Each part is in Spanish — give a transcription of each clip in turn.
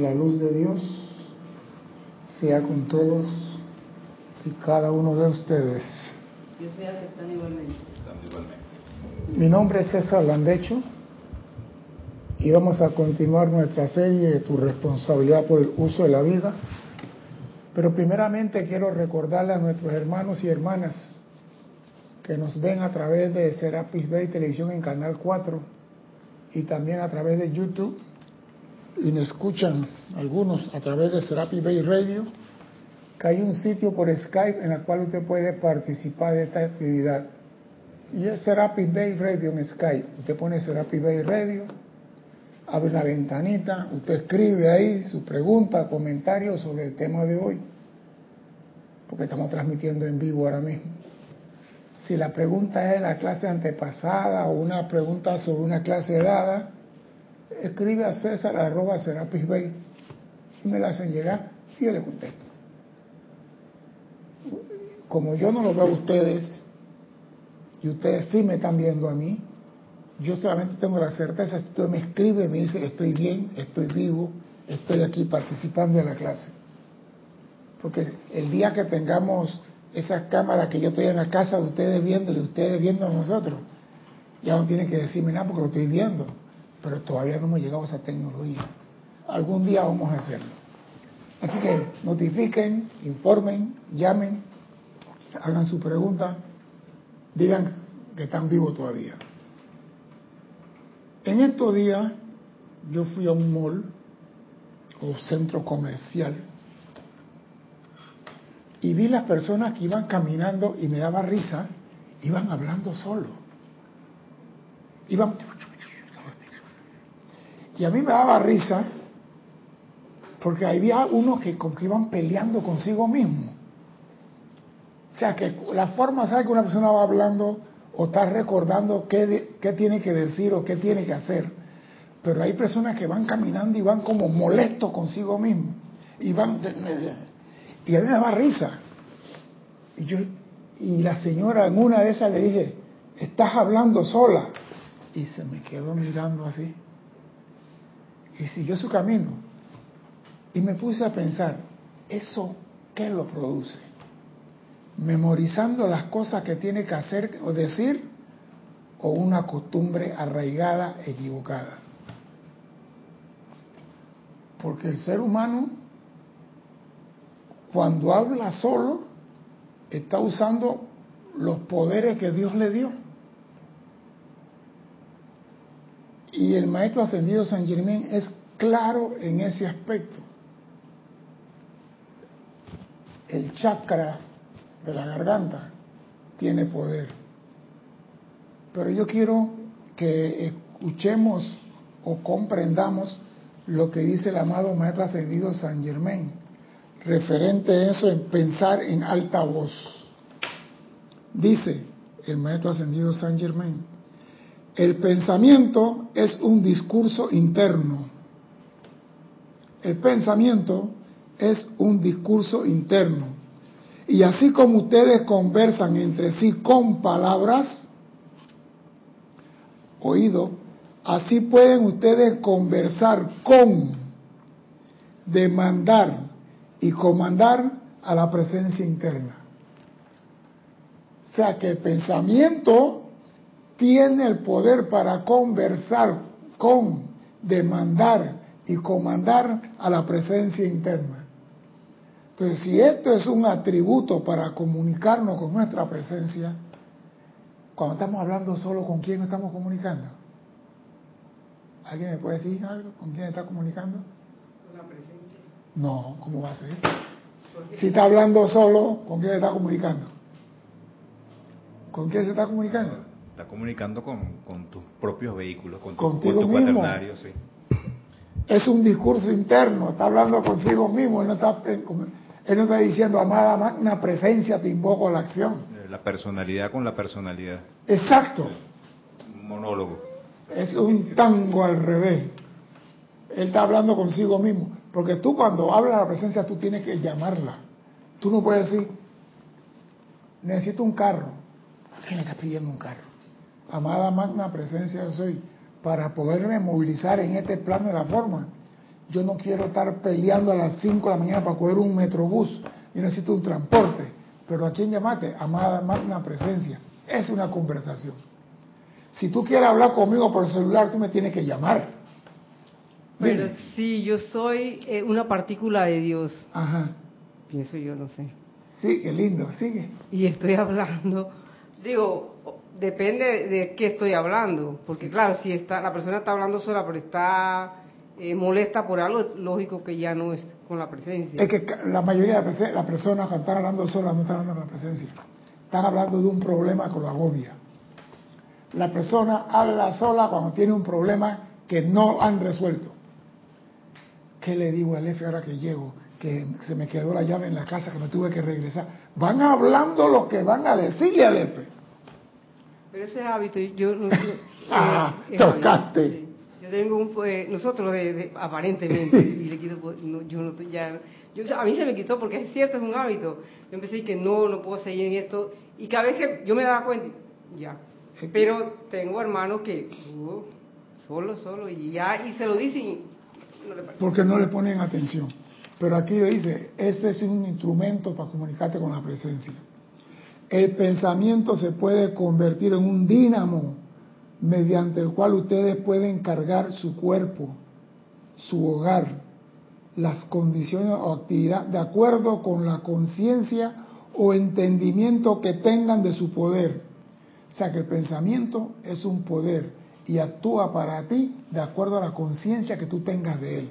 La luz de Dios sea con todos y cada uno de ustedes. Yo sea que están igualmente. Mi nombre es César Landecho y vamos a continuar nuestra serie de Tu responsabilidad por el uso de la vida. Pero primeramente quiero recordarle a nuestros hermanos y hermanas que nos ven a través de Serapis Bay Televisión en Canal 4 y también a través de YouTube y me escuchan algunos a través de Serapis Bay Radio, que hay un sitio por Skype en el cual usted puede participar de esta actividad. Y es Serapis Bay Radio en Skype. Usted pone Serapis Bay Radio, abre una ventanita, usted escribe ahí su pregunta, comentario sobre el tema de hoy, porque estamos transmitiendo en vivo ahora mismo. Si la pregunta es de la clase antepasada o una pregunta sobre una clase dada, escribe a César arroba Serapis Bay y me la hacen llegar y yo le contesto. Como yo no lo veo a ustedes y ustedes sí me están viendo a mí, yo solamente tengo la certeza, si usted me escribe, me dice estoy bien, estoy vivo, estoy aquí participando en la clase. Porque el día que tengamos esas cámaras que yo estoy en la casa de ustedes viendo y ustedes viendo a nosotros, ya no tienen que decirme nada porque lo estoy viendo pero todavía no hemos llegado a esa tecnología. Algún día vamos a hacerlo. Así que notifiquen, informen, llamen, hagan su pregunta, digan que están vivos todavía. En estos días yo fui a un mall o centro comercial y vi las personas que iban caminando y me daba risa, iban hablando solo. Iban y a mí me daba risa porque había unos que, que iban peleando consigo mismo. O sea, que la forma, ¿sabe que una persona va hablando o está recordando qué, qué tiene que decir o qué tiene que hacer? Pero hay personas que van caminando y van como molestos consigo mismo. Y van... Y a mí me daba risa. Y, yo, y la señora en una de esas le dije, estás hablando sola. Y se me quedó mirando así y siguió su camino. Y me puse a pensar, ¿eso qué lo produce? ¿Memorizando las cosas que tiene que hacer o decir o una costumbre arraigada, equivocada? Porque el ser humano, cuando habla solo, está usando los poderes que Dios le dio. Y el maestro ascendido San Germán es claro en ese aspecto. El chakra de la garganta tiene poder. Pero yo quiero que escuchemos o comprendamos lo que dice el amado Maestro Ascendido San Germán, referente a eso en pensar en alta voz. Dice el Maestro Ascendido San Germán, el pensamiento es un discurso interno. El pensamiento es un discurso interno. Y así como ustedes conversan entre sí con palabras, oído, así pueden ustedes conversar con, demandar y comandar a la presencia interna. O sea que el pensamiento tiene el poder para conversar con, demandar y comandar a la presencia interna. Entonces, si esto es un atributo para comunicarnos con nuestra presencia, cuando estamos hablando solo, ¿con quién estamos comunicando? ¿Alguien me puede decir algo? ¿Con quién está comunicando? Con la presencia. No, ¿cómo va a ser? Si está hablando solo, ¿con quién está comunicando? ¿Con quién se está comunicando? Está comunicando con, tus propios vehículos, con tu, cuaternario, sí. Es un discurso interno, está hablando consigo mismo, él no está, él no está diciendo, amada magna presencia, te invoco a la acción. Eh, la personalidad con la personalidad. Exacto. Un monólogo. Es un tango al revés. Él está hablando consigo mismo. Porque tú cuando hablas de la presencia, tú tienes que llamarla. Tú no puedes decir, necesito un carro. quién le está pidiendo un carro? Amada magna presencia soy, para poderme movilizar en este plano de la forma, Yo no quiero estar peleando a las 5 de la mañana para coger un metrobús. Yo necesito un transporte. Pero ¿a quién llamaste? Amada una presencia. Es una conversación. Si tú quieres hablar conmigo por celular, tú me tienes que llamar. Pero si yo soy eh, una partícula de Dios. Ajá. Pienso yo, no sé. Sí, qué lindo, sigue. Y estoy hablando, digo, depende de qué estoy hablando, porque claro, si está la persona está hablando sola, pero está eh, molesta por algo, lógico que ya no es con la presencia. Es que la mayoría de las personas cuando están hablando solas no están hablando con la presencia, están hablando de un problema con la agobia. La persona habla sola cuando tiene un problema que no han resuelto. ¿Qué le digo al F ahora que llego? Que se me quedó la llave en la casa, que me tuve que regresar. Van hablando lo que van a decirle al F. Pero ese hábito, yo... ah, tocaste. Yo tengo un... Pues, nosotros, de, aparentemente, y le quito... Pues, yo no ya... Yo, a mí se me quitó porque es cierto, es un hábito. Yo empecé a decir que no, no puedo seguir en esto. Y cada vez que yo me daba cuenta, ya. Pero tengo hermanos que... Uh, solo, solo, y ya, y se lo dicen... porque no le ponen atención. Pero aquí dice, ese es un instrumento para comunicarte con la presencia. El pensamiento se puede convertir en un dínamo mediante el cual ustedes pueden cargar su cuerpo, su hogar, las condiciones o actividad de acuerdo con la conciencia o entendimiento que tengan de su poder. O sea que el pensamiento es un poder y actúa para ti de acuerdo a la conciencia que tú tengas de él.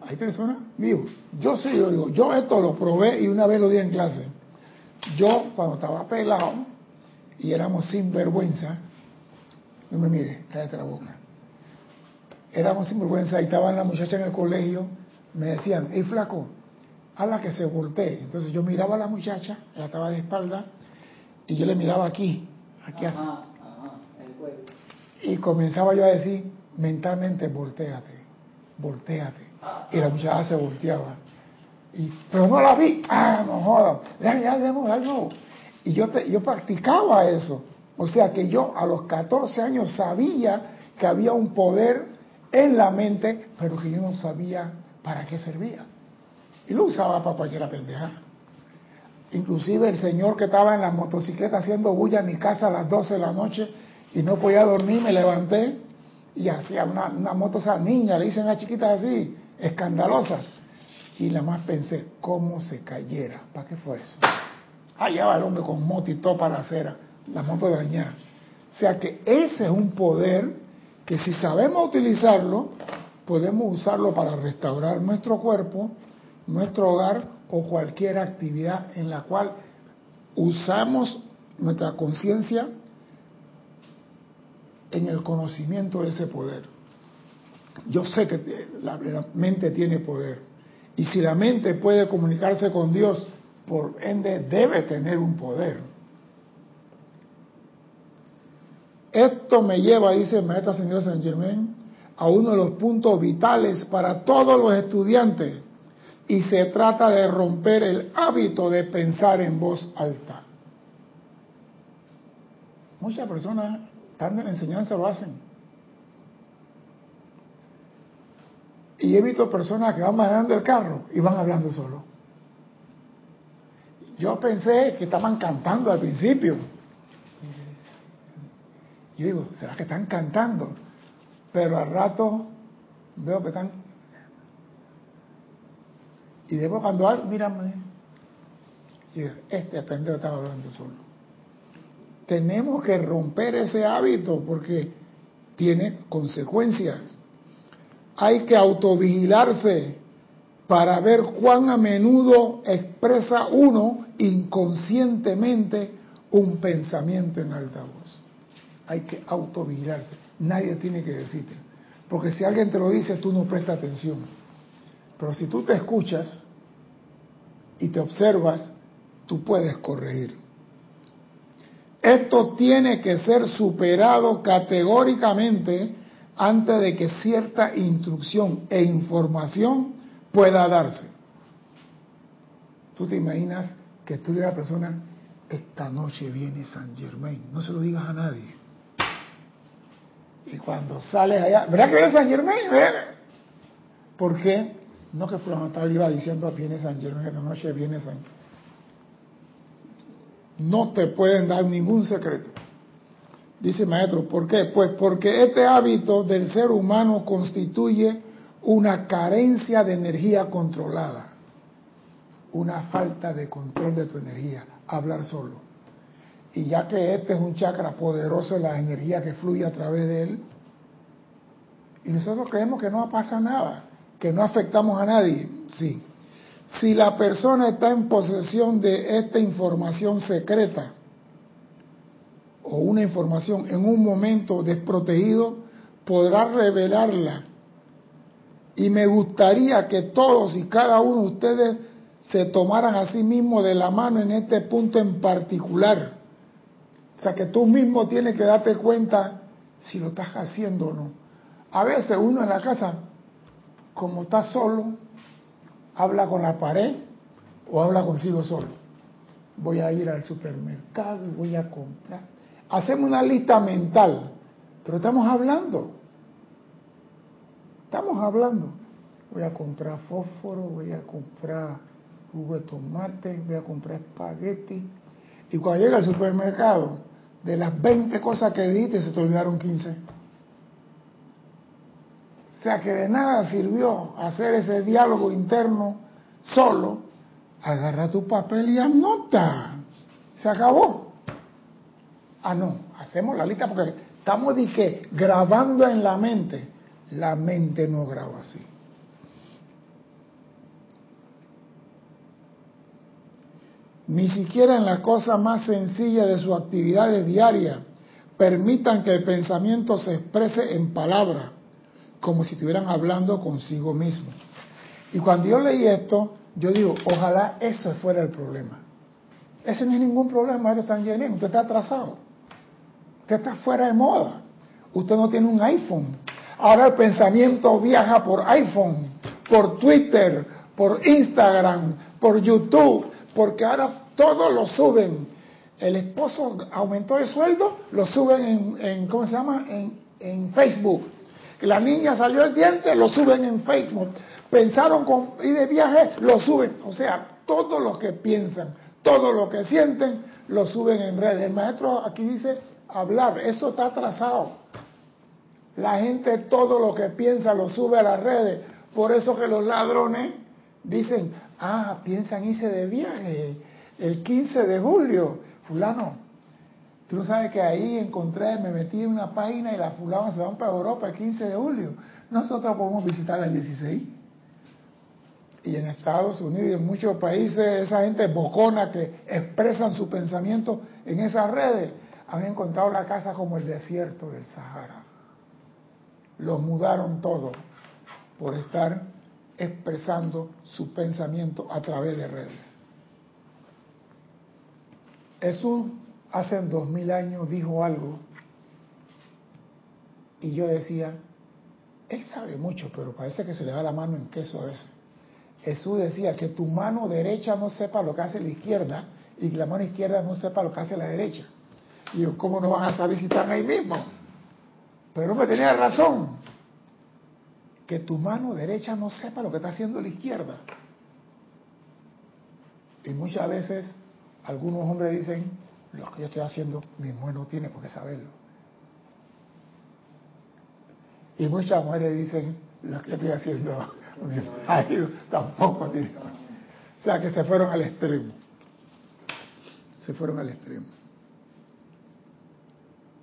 Hay personas, digo, yo sí lo digo, yo esto lo probé y una vez lo di en clase. Yo, cuando estaba pelado y éramos sin vergüenza, no me mire, cállate la boca. Éramos sin vergüenza y estaban las muchachas en el colegio, me decían, hey flaco, a la que se voltee. Entonces yo miraba a la muchacha, ella estaba de espalda, y yo le miraba aquí, aquí ajá, Y comenzaba yo a decir mentalmente, volteate, volteate. Y la muchacha se volteaba. Pero no la vi. Ah, no jodas. Ya, ya, ya, Y yo, te, yo practicaba eso. O sea que yo a los 14 años sabía que había un poder en la mente, pero que yo no sabía para qué servía. Y lo usaba para cualquier pendeja. Inclusive el señor que estaba en la motocicleta haciendo bulla en mi casa a las 12 de la noche y no podía dormir, me levanté y hacía una, una moto, esa niña, le dicen a chiquitas así, escandalosa. Y la más pensé, ¿cómo se cayera? ¿Para qué fue eso? Allá va el hombre con moto y todo para la acera, la moto dañada. O sea que ese es un poder que si sabemos utilizarlo, podemos usarlo para restaurar nuestro cuerpo, nuestro hogar o cualquier actividad en la cual usamos nuestra conciencia en el conocimiento de ese poder. Yo sé que la, mente tiene poder. Y si la mente puede comunicarse con Dios, por ende debe tener un poder. Esto me lleva, dice el maestro señor San Germain, a uno de los puntos vitales para todos los estudiantes. Y se trata de romper el hábito de pensar en voz alta. Muchas personas, estando en enseñanza, lo hacen. Y he visto personas que van manejando el carro y van hablando solo. Yo pensé que estaban cantando al principio. Yo digo, ¿será que están cantando? Pero al rato veo que están... Y después cuando alguien, mírame, y este pendejo estaba hablando solo. Tenemos que romper ese hábito porque tiene consecuencias hay que autovigilarse para ver cuán a menudo expresa uno inconscientemente un pensamiento en alta voz. Hay que autovigilarse. Nadie tiene que decirte. Porque si alguien te lo dice, tú no prestas atención. Pero si tú te escuchas y te observas, tú puedes corregir. Esto tiene que ser superado categóricamente antes de que cierta instrucción e información pueda darse. Tú te imaginas que tú eres la persona, esta noche viene San Germain, no se lo digas a nadie. Y cuando sales allá, ¿verdad que viene San Germain? ¿Por qué? No que Fulano iba diciendo a Viene San Germán en la noche Viene San No te pueden dar ningún secreto. Dice maestro, ¿por qué? Pues porque este hábito del ser humano constituye una carencia de energía controlada, una falta de control de tu energía, hablar solo. Y ya que este es un chakra poderoso, la energía que fluye a través de él, y nosotros creemos que no pasa nada, que no afectamos a nadie, sí. Si la persona está en posesión de esta información secreta, o una información en un momento desprotegido, podrá revelarla. Y me gustaría que todos y cada uno de ustedes se tomaran a sí mismos de la mano en este punto en particular. O sea, que tú mismo tienes que darte cuenta si lo estás haciendo o no. A veces uno en la casa, como está solo, habla con la pared o habla consigo solo. Voy a ir al supermercado y voy a comprar hacemos una lista mental, pero estamos hablando. Estamos hablando. Voy a comprar fósforo, voy a comprar jugo de tomate, voy a comprar espagueti. Y cuando llega al supermercado, de las 20 cosas que dijiste, se te olvidaron 15. O sea que de nada sirvió hacer ese diálogo interno solo. Agarra tu papel y anota. Se acabó. Ah, no, hacemos la lista porque estamos que grabando en la mente. La mente no graba así. Ni siquiera en la cosa más sencilla de sus actividades diarias permitan que el pensamiento se exprese en palabras, como si estuvieran hablando consigo mismo. Y cuando yo leí esto, yo digo, ojalá eso fuera el problema. Ese no es ningún problema, Mario San usted está atrasado. Usted está fuera de moda. Usted no tiene un iPhone. Ahora el pensamiento viaja por iPhone, por Twitter, por Instagram, por YouTube, porque ahora todos lo suben. El esposo aumentó el sueldo, lo suben en, ¿cómo se llama? En, en Facebook. La niña salió el diente, lo suben en Facebook. Pensaron con ir de viaje, lo suben. O sea, todo lo que piensan, todo lo que sienten, lo suben en redes. El maestro aquí dice hablar. Eso está atrasado. La gente todo lo que piensa lo sube a las redes. Por eso que los ladrones dicen, ah, piensan irse de viaje el 15 de julio. Fulano, tú sabes que ahí encontré, me metí en una página y las fulanas se van para Europa el 15 de julio. Nosotros podemos visitar el 16. Y en Estados Unidos y en muchos países, esa gente bocona que expresan su pensamiento en esas redes, han encontrado la casa como el desierto del Sahara. Los mudaron todo por estar expresando su pensamiento a través de redes. Jesús hace dos mil años dijo algo y yo decía, él sabe mucho, pero parece que se le da la mano en queso a veces. Jesús decía que tu mano derecha no sepa lo que hace la izquierda y que la mano izquierda no sepa lo que hace la derecha. Y yo, ¿cómo no van a saber si están ahí mismo? Pero me tenía razón. Que tu mano derecha no sepa lo que está haciendo la izquierda. Y muchas veces algunos hombres dicen, lo que yo estoy haciendo, mi mujer no tiene por qué saberlo. Y muchas mujeres dicen, lo que yo estoy haciendo, mi marido tampoco tiene. O sea que se fueron al extremo. Se fueron al extremo.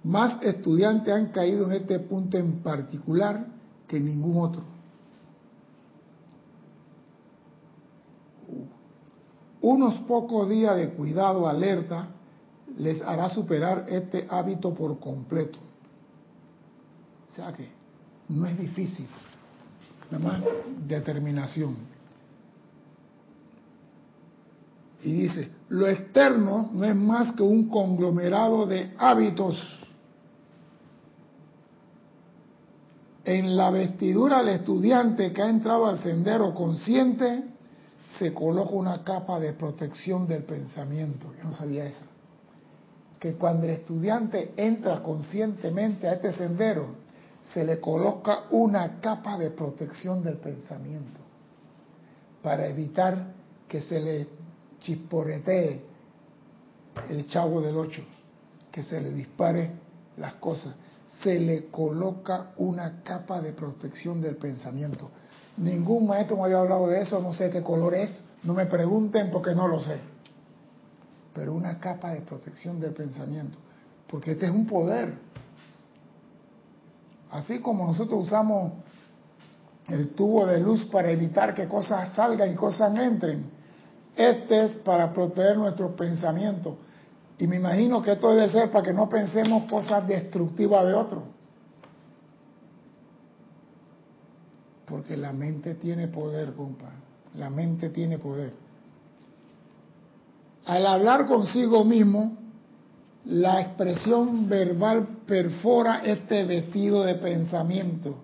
Más estudiantes han caído en este punto en particular que ningún otro. Unos pocos días de cuidado, alerta, les hará superar este hábito por completo. O sea que no es difícil, nada más determinación. Y dice, lo externo no es más que un conglomerado de hábitos En la vestidura del estudiante que ha entrado al sendero consciente se coloca una capa de protección del pensamiento. Yo no sabía eso. Que cuando el estudiante entra conscientemente a este sendero, se le coloca una capa de protección del pensamiento para evitar que se le chisporetee el chavo del 8, que se le dispare las cosas. Se le coloca una capa de protección del pensamiento. Ningún maestro me había hablado de eso, no sé qué color es, no me pregunten porque no lo sé. Pero una capa de protección del pensamiento, porque este es un poder. Así como nosotros usamos el tubo de luz para evitar que cosas salgan y cosas entren, este es para proteger nuestros pensamientos. Y me imagino que esto debe ser para que no pensemos cosas destructivas de otro. Porque la mente tiene poder, compa. La mente tiene poder. Al hablar consigo mismo, la expresión verbal perfora este vestido de pensamiento.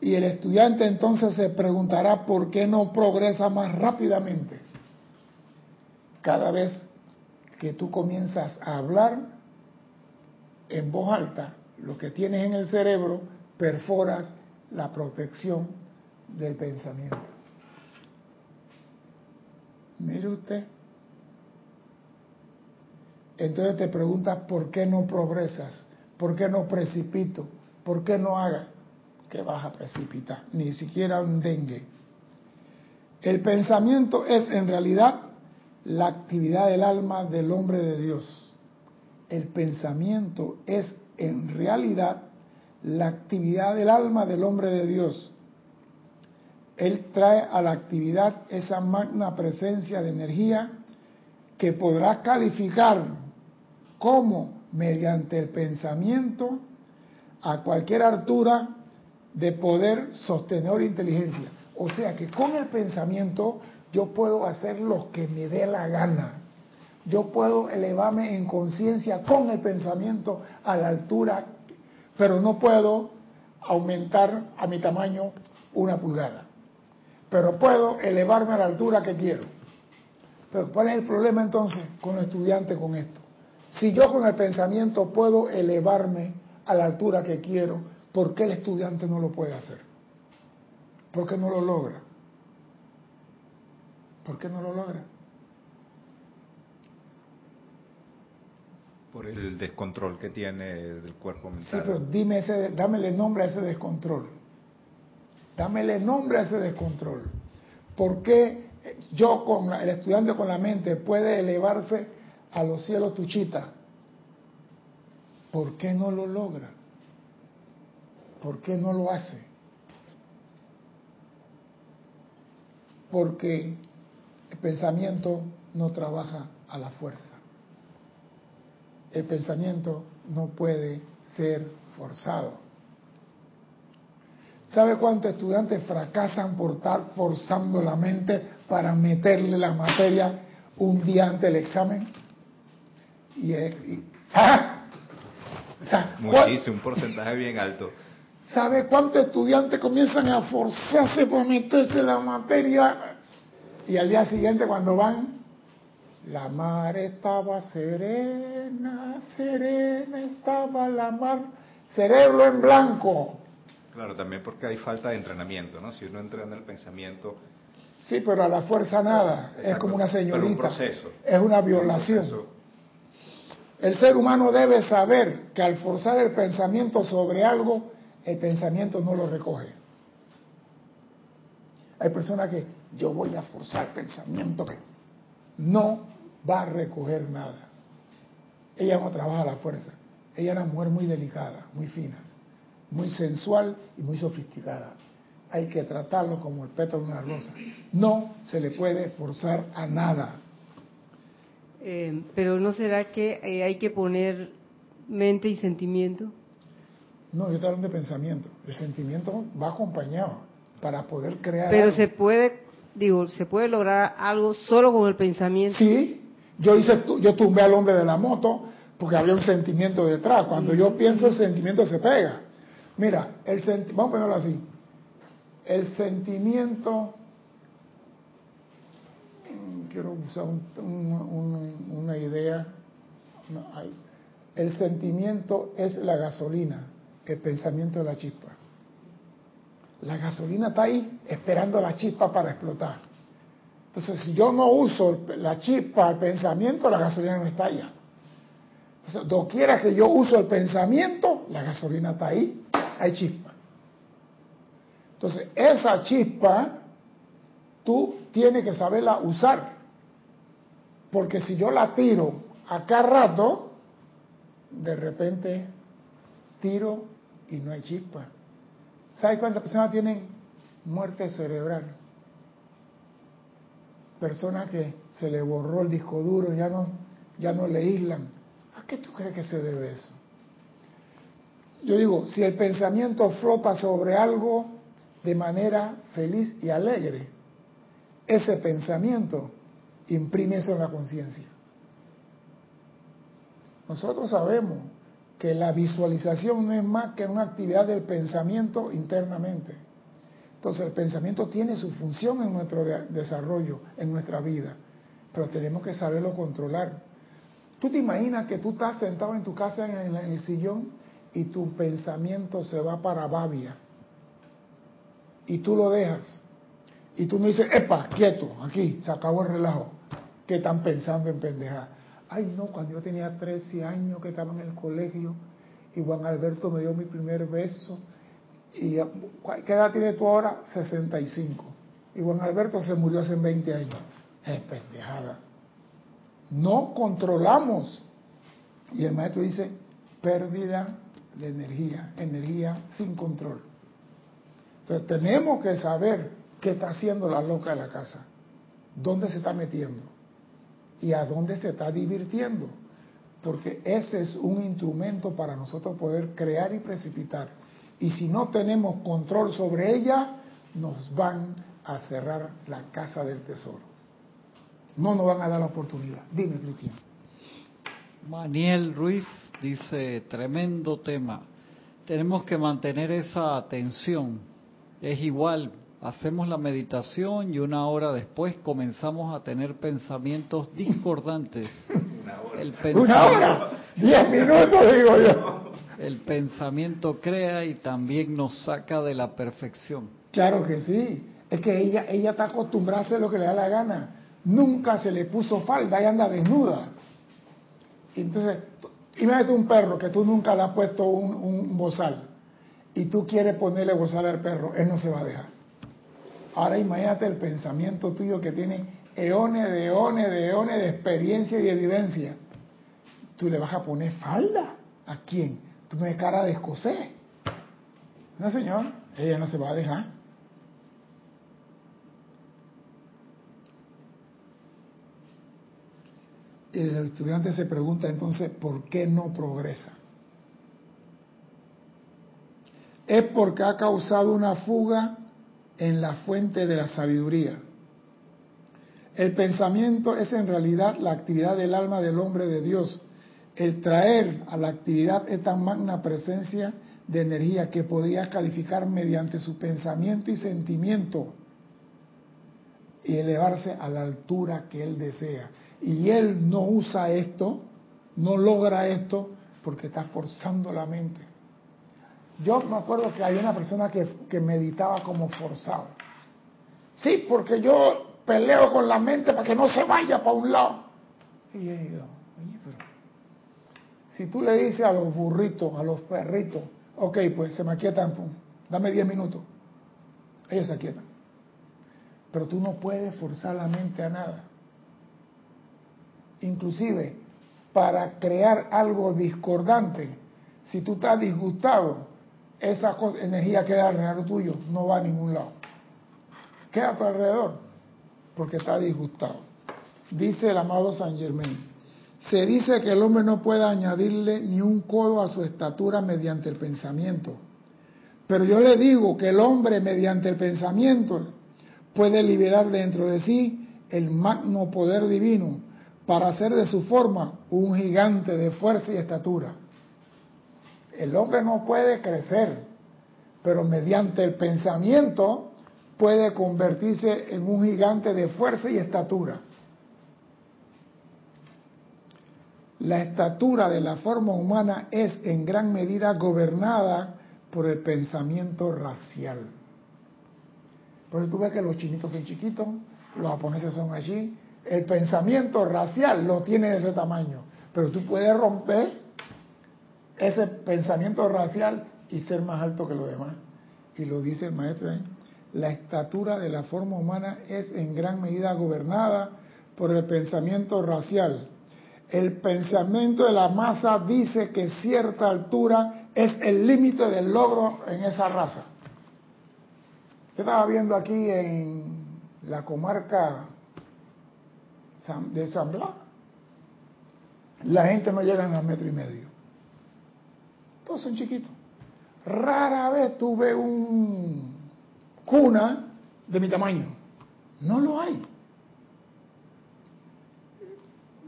Y el estudiante entonces se preguntará por qué no progresa más rápidamente. Cada vez que tú comienzas a hablar en voz alta, lo que tienes en el cerebro, perforas la protección del pensamiento. Mire usted. Entonces te preguntas por qué no progresas, por qué no precipito, por qué no haga, que vas a precipitar, ni siquiera un dengue. El pensamiento es en realidad la actividad del alma del hombre de Dios. El pensamiento es en realidad la actividad del alma del hombre de Dios. Él trae a la actividad esa magna presencia de energía que podrá calificar como mediante el pensamiento a cualquier altura de poder sostener inteligencia. O sea que con el pensamiento yo puedo hacer lo que me dé la gana. Yo puedo elevarme en conciencia con el pensamiento a la altura, pero no puedo aumentar a mi tamaño una pulgada. Pero puedo elevarme a la altura que quiero. Pero ¿cuál es el problema entonces con el estudiante con esto? Si yo con el pensamiento puedo elevarme a la altura que quiero, ¿por qué el estudiante no lo puede hacer? ¿Por qué no lo logra? ¿Por qué no lo logra? Por el descontrol que tiene del cuerpo mental. Sí, pero dime ese, dámele nombre a ese descontrol. Dámele nombre a ese descontrol. ¿Por qué yo, con el estudiante con la mente, puede elevarse a los cielos tuchita? ¿Por qué no lo logra? ¿Por qué no lo hace? Porque el pensamiento no trabaja a la fuerza. El pensamiento no puede ser forzado. ¿Sabe cuántos estudiantes fracasan por estar forzando la mente para meterle la materia un día antes del examen? Y, ¡ah! Muchísimo, un porcentaje bien alto. ¿Sabe cuántos estudiantes comienzan a forzarse por meterse la materia y al día siguiente cuando van, la mar estaba serena, serena estaba la mar, cerebro en blanco. Claro, también porque hay falta de entrenamiento, ¿no? Si uno entrena el pensamiento... Sí, pero a la fuerza nada, es como una señorita. Un proceso. Es una violación. el ser humano debe saber que al forzar el pensamiento sobre algo, el pensamiento no lo recoge. Hay personas que yo voy a forzar pensamiento que no va a recoger nada. Ella no trabaja a la fuerza. Ella es una mujer muy delicada, muy fina, muy sensual y muy sofisticada. Hay que tratarlo como el pétalo de una rosa. No se le puede forzar a nada. Eh, pero ¿no será que eh, hay que poner mente y sentimiento? No, yo estoy hablando de pensamiento. El sentimiento va acompañado para poder crear. Pero se puede digo, ¿se puede lograr algo solo con el pensamiento? Sí, yo hice, yo tumbé al hombre de la moto porque había un sentimiento detrás. Cuando yo pienso, el sentimiento se pega. Mira, el vamos a ponerlo así. El sentimiento, mm, quiero usar una idea, el sentimiento es la gasolina el pensamiento de la chispa. La gasolina está ahí esperando la chispa para explotar. Entonces, si yo no uso la chispa, el pensamiento, la gasolina no está allá. Entonces, doquiera que yo uso el pensamiento, la gasolina está ahí, hay chispa. Entonces, esa chispa, tú tienes que saberla usar. Porque si yo la tiro acá rato, de repente tiro y no hay chispa. ¿Sabe cuántas personas tienen muerte cerebral? Personas que se le borró el disco duro, ya no, ya no le islan. ¿A qué tú crees que se debe eso? Yo digo, si el pensamiento flota sobre algo de manera feliz y alegre, ese pensamiento imprime eso en la conciencia. Nosotros sabemos que la visualización no es más que una actividad del pensamiento internamente. Entonces el pensamiento tiene su función en nuestro desarrollo, en nuestra vida, pero tenemos que saberlo controlar. Tú te imaginas que tú estás sentado en tu casa en el, sillón y tu pensamiento se va para Babia y tú lo dejas y tú me dices, epa, quieto, aquí, se acabó el relajo, que están pensando en pendejar. Ay, no, cuando yo tenía 13 años que estaba en el colegio y Juan Alberto me dio mi primer beso. Y, ¿Qué edad tiene tú ahora? 65. Y Juan Alberto se murió hace 20 años. Es pendejada. No controlamos. Y el maestro dice, pérdida de energía, energía sin control. Entonces tenemos que saber qué está haciendo la loca de la casa, dónde se está metiendo y a dónde se está divirtiendo. Porque ese es un instrumento para nosotros poder crear y precipitar. Y si no tenemos control sobre ella, nos van a cerrar la casa del tesoro. No nos van a dar la oportunidad. Dime, Cristian. Maniel Ruiz dice, tremendo tema. Tenemos que mantener esa atención. Es igual, hacemos la meditación y una hora después comenzamos a tener pensamientos discordantes. Una hora. Diez minutos, digo yo. El pensamiento crea y también nos saca de la perfección. Claro que sí. Es que ella, ella está acostumbrada a hacer lo que le da la gana. Nunca se le puso falda y anda desnuda. Entonces, imagínate un perro que tú nunca le has puesto un, un bozal y tú quieres ponerle bozal al perro, él no se va a dejar. Ahora imagínate el pensamiento tuyo que tiene eones de eones de eones de experiencia y de vivencia. Tú le vas a poner falda. ¿A quién? Tú me cara de escocés. No, señor, ella no se va a dejar. El estudiante se pregunta entonces, ¿por qué no progresa? Es porque ha causado una fuga en la fuente de la sabiduría. El pensamiento es en realidad la actividad del alma del hombre de Dios. El traer a la actividad esta magna presencia de energía que podría calificar mediante su pensamiento y sentimiento y elevarse a la altura que él desea. Y él no usa esto, no logra esto, porque está forzando la mente. Yo me acuerdo que hay una persona que, meditaba como forzado. Sí, porque yo peleo con la mente para que no se vaya para un lado. Y yo digo, oye, pero si tú le dices a los burritos, a los perritos, ok, pues se me aquietan, dame 10 minutos, ellos se aquietan. Pero tú no puedes forzar la mente a nada. Inclusive, para crear algo discordante, si tú estás disgustado, esa energía queda alrededor tuyo, no va a ningún lado. Queda a tu alrededor, porque está disgustado. Dice el amado San Germain, se dice que el hombre no puede añadirle ni un codo a su estatura mediante el pensamiento. Pero yo le digo que el hombre mediante el pensamiento puede liberar dentro de sí el magno poder divino para hacer de su forma un gigante de fuerza y estatura. El hombre no puede crecer, pero mediante el pensamiento puede convertirse en un gigante de fuerza y estatura. La estatura de la forma humana es en gran medida gobernada por el pensamiento racial. Por eso tú ves que los chinitos son chiquitos, los japoneses son allí. El pensamiento racial lo tiene de ese tamaño. Pero tú puedes romper ese pensamiento racial y ser más alto que los demás. Y lo dice el maestro, ¿eh? la estatura de la forma humana es en gran medida gobernada por el pensamiento racial. El pensamiento de la masa dice que cierta altura es el límite del logro en esa raza. Yo estaba viendo aquí en la comarca de San Blas, la gente no llega a metro y medio. Todos son chiquitos. Rara vez tuve un cuna de mi tamaño. No lo hay.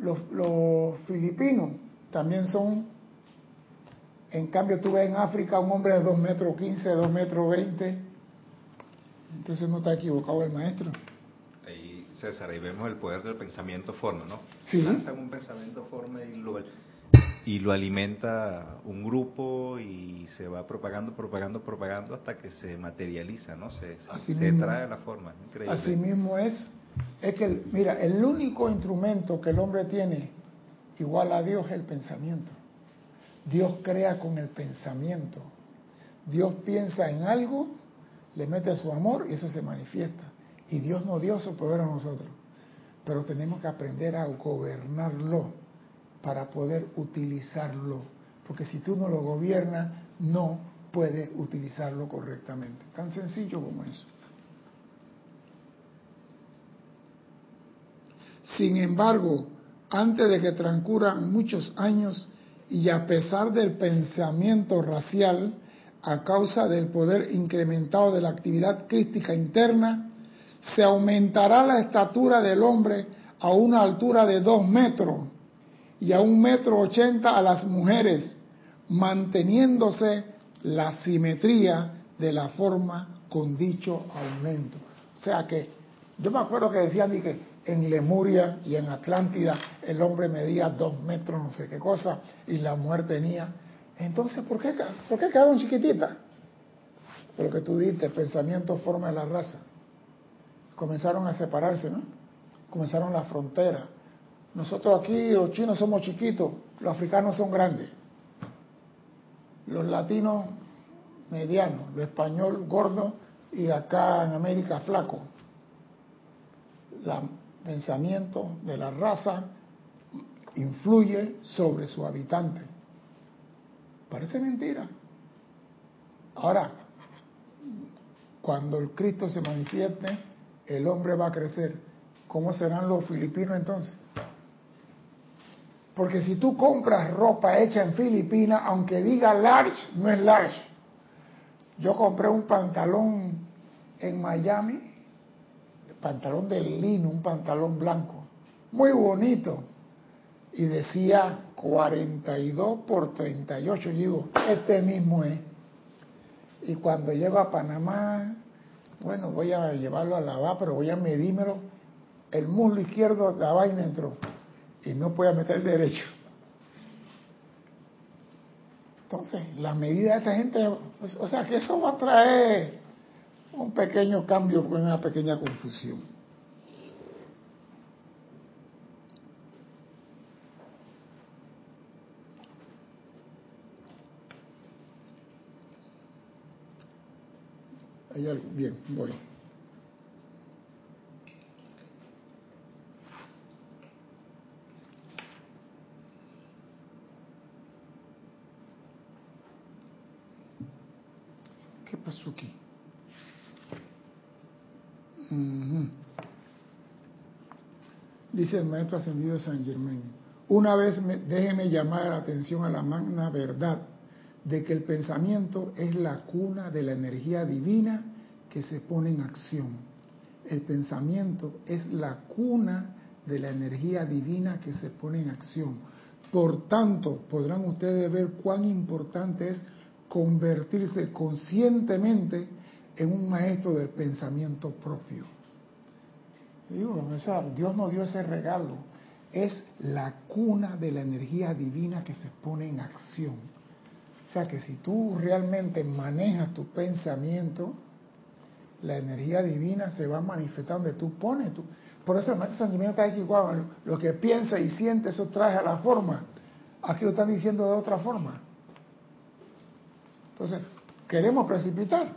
Los, filipinos también son, en cambio tuve en África un hombre de 2 metros 15, 2 metros 20. Entonces no está equivocado el maestro. Ahí, César, ahí vemos el poder del pensamiento forma, ¿no? Sí. Lanzan un pensamiento forma y lo, y lo alimenta un grupo y se va propagando, propagando, propagando hasta que se materializa, ¿no? Se, se, trae la forma. Increíble. Así mismo es. Es que, mira, el único instrumento que el hombre tiene igual a Dios es el pensamiento. Dios crea con el pensamiento. Dios piensa en algo, le mete su amor y eso se manifiesta. Y Dios nos dio su poder a nosotros. Pero tenemos que aprender a gobernarlo para poder utilizarlo. Porque si tú no lo gobiernas, no puedes utilizarlo correctamente. Tan sencillo como eso. Sin embargo, antes de que transcurran muchos años y a pesar del pensamiento racial, a causa del poder incrementado de la actividad crística interna, se aumentará la estatura del hombre a una altura de dos metros y a un metro ochenta a las mujeres, manteniéndose la simetría de la forma con dicho aumento. O sea que yo me acuerdo que decían que en Lemuria y en Atlántida el hombre medía dos metros, no sé qué cosa, y la mujer tenía. Entonces, ¿por qué, ¿por qué quedaron chiquititas? Por lo que tú dices, pensamiento, forma de la raza. Comenzaron a separarse, ¿no? Comenzaron las fronteras nosotros aquí, los chinos somos chiquitos, los africanos son grandes, los latinos medianos, los español gordo y acá en América flaco. El pensamiento de la raza influye sobre su habitante. Parece mentira. Ahora, cuando el Cristo se manifieste, el hombre va a crecer. ¿Cómo serán los filipinos entonces? Porque si tú compras ropa hecha en Filipinas, aunque diga large, no es large. Yo compré un pantalón en Miami, pantalón de lino, un pantalón blanco, muy bonito. Y decía 42 por 38. Y digo, este mismo es. Y cuando llego a Panamá, bueno, voy a llevarlo a lavar, pero voy a medírmelo. El muslo izquierdo, la vaina entró y no puede meter el derecho. Entonces, la medida de esta gente, pues, o sea que eso va a traer un pequeño cambio, una pequeña confusión. Hay bien, voy. Dice el maestro ascendido San Germán. Una vez me, déjeme llamar la atención a la magna verdad de que el pensamiento es la cuna de la energía divina que se pone en acción. El pensamiento es la cuna de la energía divina que se pone en acción. Por tanto, podrán ustedes ver cuán importante es convertirse conscientemente en un maestro del pensamiento propio. Dios nos dio ese regalo. Es la cuna de la energía divina que se pone en acción. O sea que si tú realmente manejas tu pensamiento, la energía divina se va a manifestar donde tú pones. Tu... Por eso el maestro sentimiento está aquí, lo que piensa y siente, eso trae a la forma. Aquí lo están diciendo de otra forma. Entonces, queremos precipitar.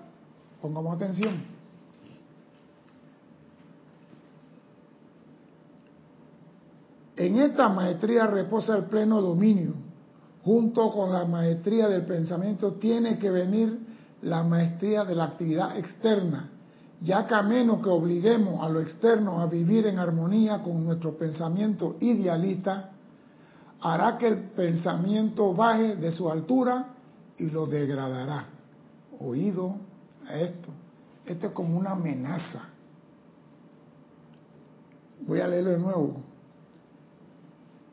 Pongamos atención. En esta maestría reposa el pleno dominio. Junto con la maestría del pensamiento tiene que venir la maestría de la actividad externa, ya que a menos que obliguemos a lo externo a vivir en armonía con nuestro pensamiento idealista, hará que el pensamiento baje de su altura y lo degradará. Oído a esto. Esto es como una amenaza. Voy a leerlo de nuevo.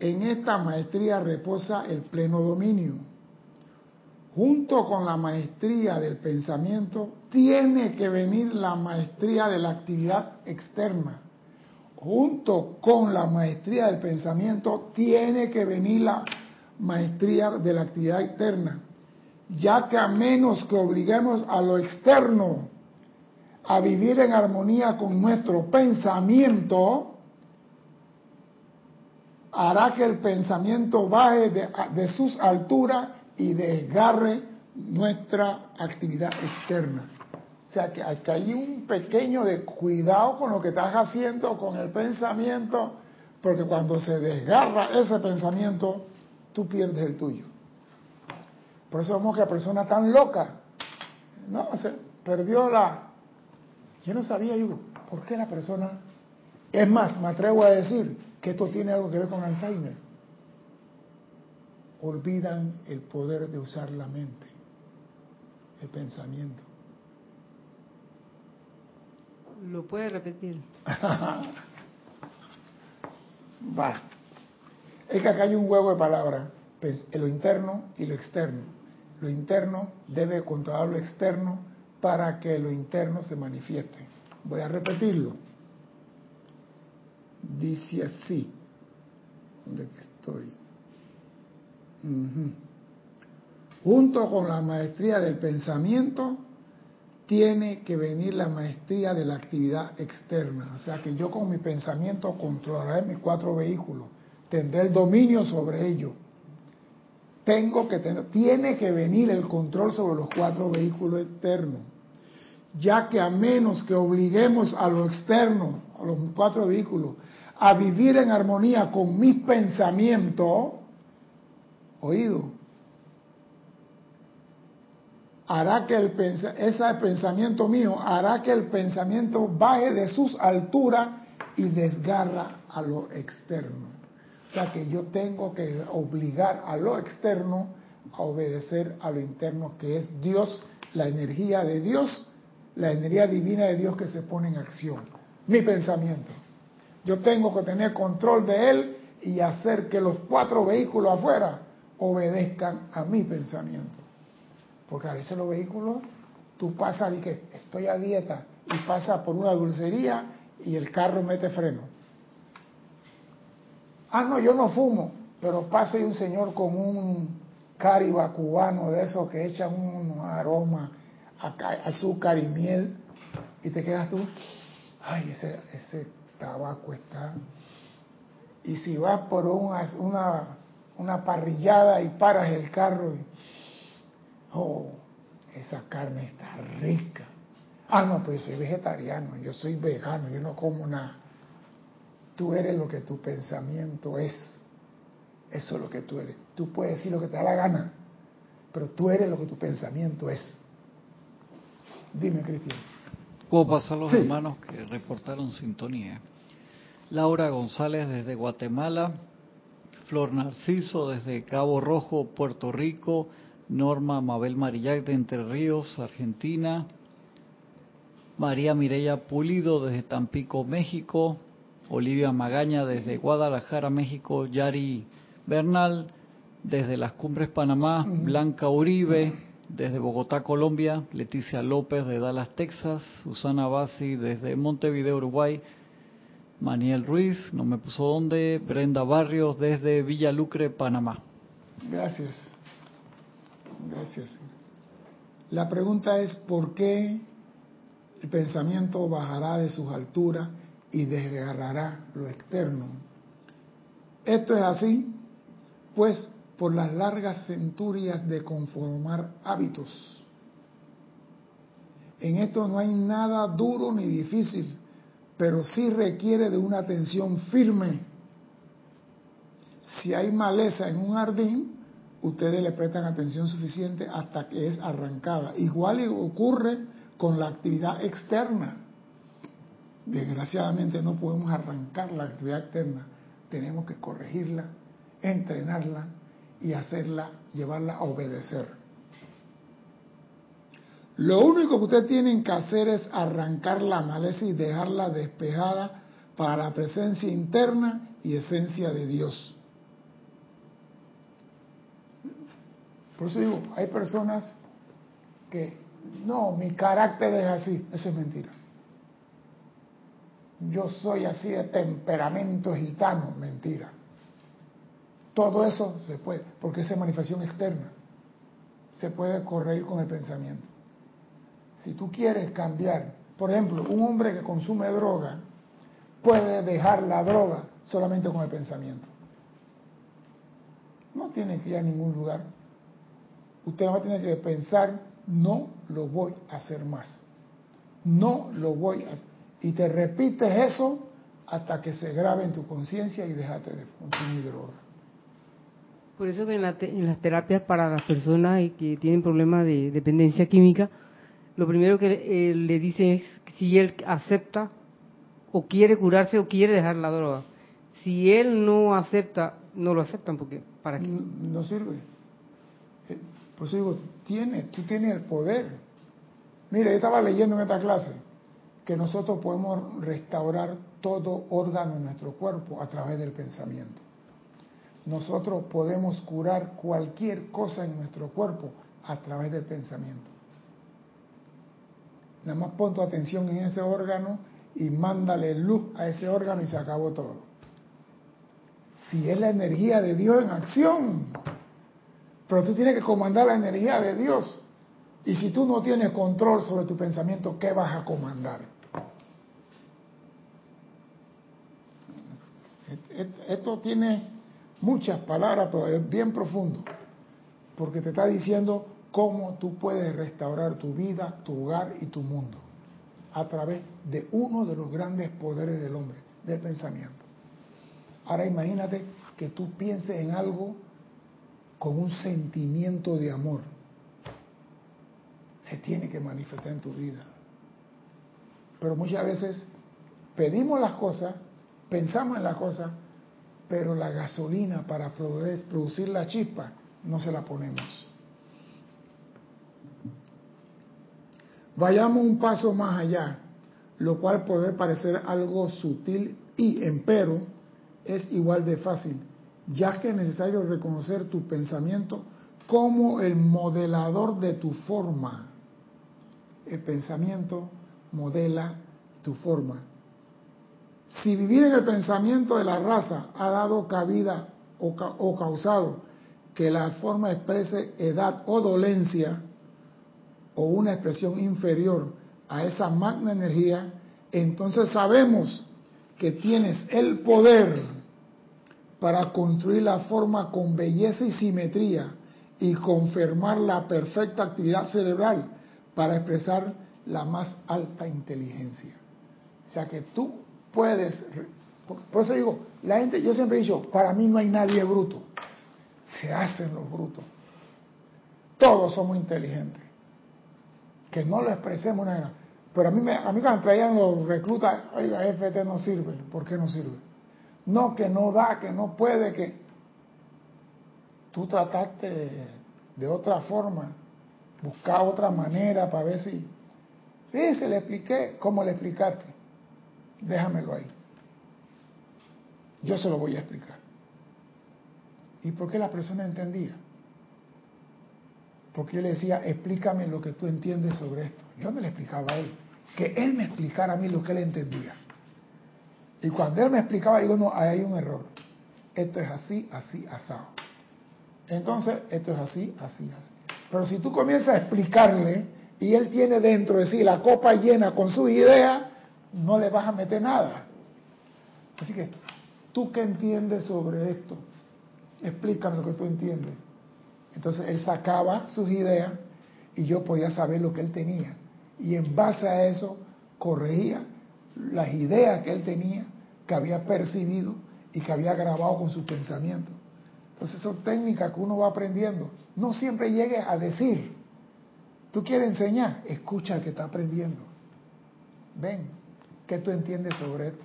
En esta maestría reposa el pleno dominio. Junto con la maestría del pensamiento tiene que venir la maestría de la actividad externa. Junto con la maestría del pensamiento tiene que venir la maestría de la actividad externa ya que a menos que obliguemos a lo externo a vivir en armonía con nuestro pensamiento, hará que el pensamiento baje de, sus alturas y desgarre nuestra actividad externa. O sea que hay un pequeño cuidado con lo que estás haciendo con el pensamiento, porque cuando se desgarra ese pensamiento, tú pierdes el tuyo. Por eso vemos que la persona tan loca, no, se perdió la... Yo no sabía, digo, ¿por qué la persona... Es más, me atrevo a decir que esto tiene algo que ver con Alzheimer. Olvidan el poder de usar la mente, el pensamiento. ¿Lo puede repetir? Va. Es que acá hay un juego de palabras, pues, lo interno y lo externo. Lo interno debe controlar lo externo para que lo interno se manifieste. Voy a repetirlo. Dice así. ¿Dónde estoy? Junto con la maestría del pensamiento, tiene que venir la maestría de la actividad externa. O sea que yo con mi pensamiento controlaré mis cuatro vehículos, tendré el dominio sobre ellos tengo que tener, tiene que venir el control sobre los cuatro vehículos externos, ya que a menos que obliguemos a lo externo, a los cuatro vehículos, a vivir en armonía con mis pensamientos, oído, hará que el ese pensamiento mío hará que el pensamiento baje de sus alturas y desgarra a lo externo. O sea que yo tengo que obligar a lo externo a obedecer a lo interno, que es Dios, la energía de Dios, la energía divina de Dios que se pone en acción. Mi pensamiento. Yo tengo que tener control de él y hacer que los cuatro vehículos afuera obedezcan a mi pensamiento. Porque a veces los vehículos, tú pasas y que estoy a dieta y pasas por una dulcería y el carro mete freno Ah, no, yo no fumo, pero pasa un señor con un cariba cubano de esos que echan un aroma, azúcar y miel, y te quedas tú, ay, ese, ese tabaco está. Y si vas por una, una, una parrillada y paras el carro, oh, esa carne está rica. Ah, no, pues yo soy vegetariano, yo soy vegano, yo no como nada. Tú eres lo que tu pensamiento es. Eso es lo que tú eres. Tú puedes decir lo que te da la gana, pero tú eres lo que tu pensamiento es. Dime, Cristian. ¿Puedo pasar los hermanos que reportaron sintonía? Laura González desde Guatemala, Flor Narciso desde Cabo Rojo, Puerto Rico, Norma Mabel Marillac de Entre Ríos, Argentina, María Mireya Pulido desde Tampico, México, Olivia Magaña desde Guadalajara, México, Yari Bernal desde las Cumbres Panamá, Blanca Uribe desde Bogotá, Colombia, Leticia López de Dallas, Texas, Susana Bassi desde Montevideo, Uruguay, Maniel Ruiz, no me puso dónde, Brenda Barrios desde Villa Lucre, Panamá. Gracias. Gracias. La pregunta es, ¿por qué el pensamiento bajará de sus alturas y desgarrará lo externo? Esto es así, pues por las largas centurias de conformar hábitos. En esto no hay nada duro ni difícil, pero sí requiere de una atención firme. Si hay maleza en un jardín, ustedes le prestan atención suficiente hasta que es arrancada. Igual ocurre con la actividad externa. Desgraciadamente no podemos arrancar la actividad externa, tenemos que corregirla, entrenarla y hacerla, llevarla a obedecer. Lo único que ustedes tienen que hacer es arrancar la maleza y dejarla despejada para la presencia interna y esencia de Dios. Por eso digo, hay personas que, no, mi carácter es así, eso es mentira. Yo soy así de temperamento gitano, mentira. Todo eso se puede, porque esa manifestación externa se puede corregir con el pensamiento. Si tú quieres cambiar, por ejemplo, un hombre que consume droga puede dejar la droga solamente con el pensamiento. No tiene que ir a ningún lugar. Usted va a tener que pensar, no lo voy a hacer más. No lo voy a hacer. Y te repites eso hasta que se grabe en tu conciencia y déjate de consumir droga. Por eso que en, las terapias para las personas que tienen problemas de dependencia química, lo primero que eh, le dicen es si él acepta o quiere curarse o quiere dejar la droga. Si él no acepta, no lo aceptan porque ¿para qué? No, sirve. Eh, pues digo, tiene, tú tienes el poder. Mire, yo estaba leyendo en esta clase que nosotros podemos restaurar todo órgano en nuestro cuerpo a través del pensamiento. Nosotros podemos curar cualquier cosa en nuestro cuerpo a través del pensamiento. Nada más pon tu atención en ese órgano y mándale luz a ese órgano y se acabó todo. Si es la energía de Dios en acción, pero tú tienes que comandar la energía de Dios. Y si tú no tienes control sobre tu pensamiento, ¿qué vas a comandar? Esto tiene muchas palabras, pero es bien profundo, porque te está diciendo cómo tú puedes restaurar tu vida, tu hogar y tu mundo a través de uno de los grandes poderes del hombre, del pensamiento. Ahora imagínate que tú pienses en algo con un sentimiento de amor. Se tiene que manifestar en tu vida. Pero muchas veces pedimos las cosas, pensamos en las cosas, pero la gasolina para producir la chispa no se la ponemos. Vayamos un paso más allá, lo cual puede parecer algo sutil y, empero, es igual de fácil, ya que es necesario reconocer tu pensamiento como el modelador de tu forma. El pensamiento modela tu forma. Si vivir en el pensamiento de la raza ha dado cabida o, o causado que la forma exprese edad o dolencia, o una expresión inferior a esa magna energía, entonces sabemos que tienes el poder para construir la forma con belleza y simetría y confirmar la perfecta actividad cerebral para expresar la más alta inteligencia. O sea que tú puedes, por eso digo, la gente, yo siempre he dicho, para mí no hay nadie bruto, se hacen los brutos, todos somos inteligentes que no lo expresemos nada. Pero a mí, me, a mí cuando traían los reclutas, oiga, FT no sirve. ¿Por qué no sirve? No, que no da, que no puede, que tú trataste de otra forma, buscar otra manera para ver si... Sí, se le expliqué, ¿cómo le explicaste? Déjamelo ahí. Yo se lo voy a explicar. ¿Y por qué la persona entendía? porque yo le decía, explícame lo que tú entiendes sobre esto. Yo no le explicaba a él, que él me explicara a mí lo que él entendía. Y cuando él me explicaba, digo, no, ahí hay un error. Esto es así, así, asado. Entonces, esto es así, así, así. Pero si tú comienzas a explicarle y él tiene dentro de sí la copa llena con su idea, no le vas a meter nada. Así que, ¿tú qué entiendes sobre esto? Explícame lo que tú entiendes. Entonces él sacaba sus ideas y yo podía saber lo que él tenía. Y en base a eso corregía las ideas que él tenía, que había percibido y que había grabado con sus pensamientos. Entonces son técnicas que uno va aprendiendo. No siempre llegue a decir, tú quieres enseñar, escucha que está aprendiendo. Ven, ¿qué tú entiendes sobre esto?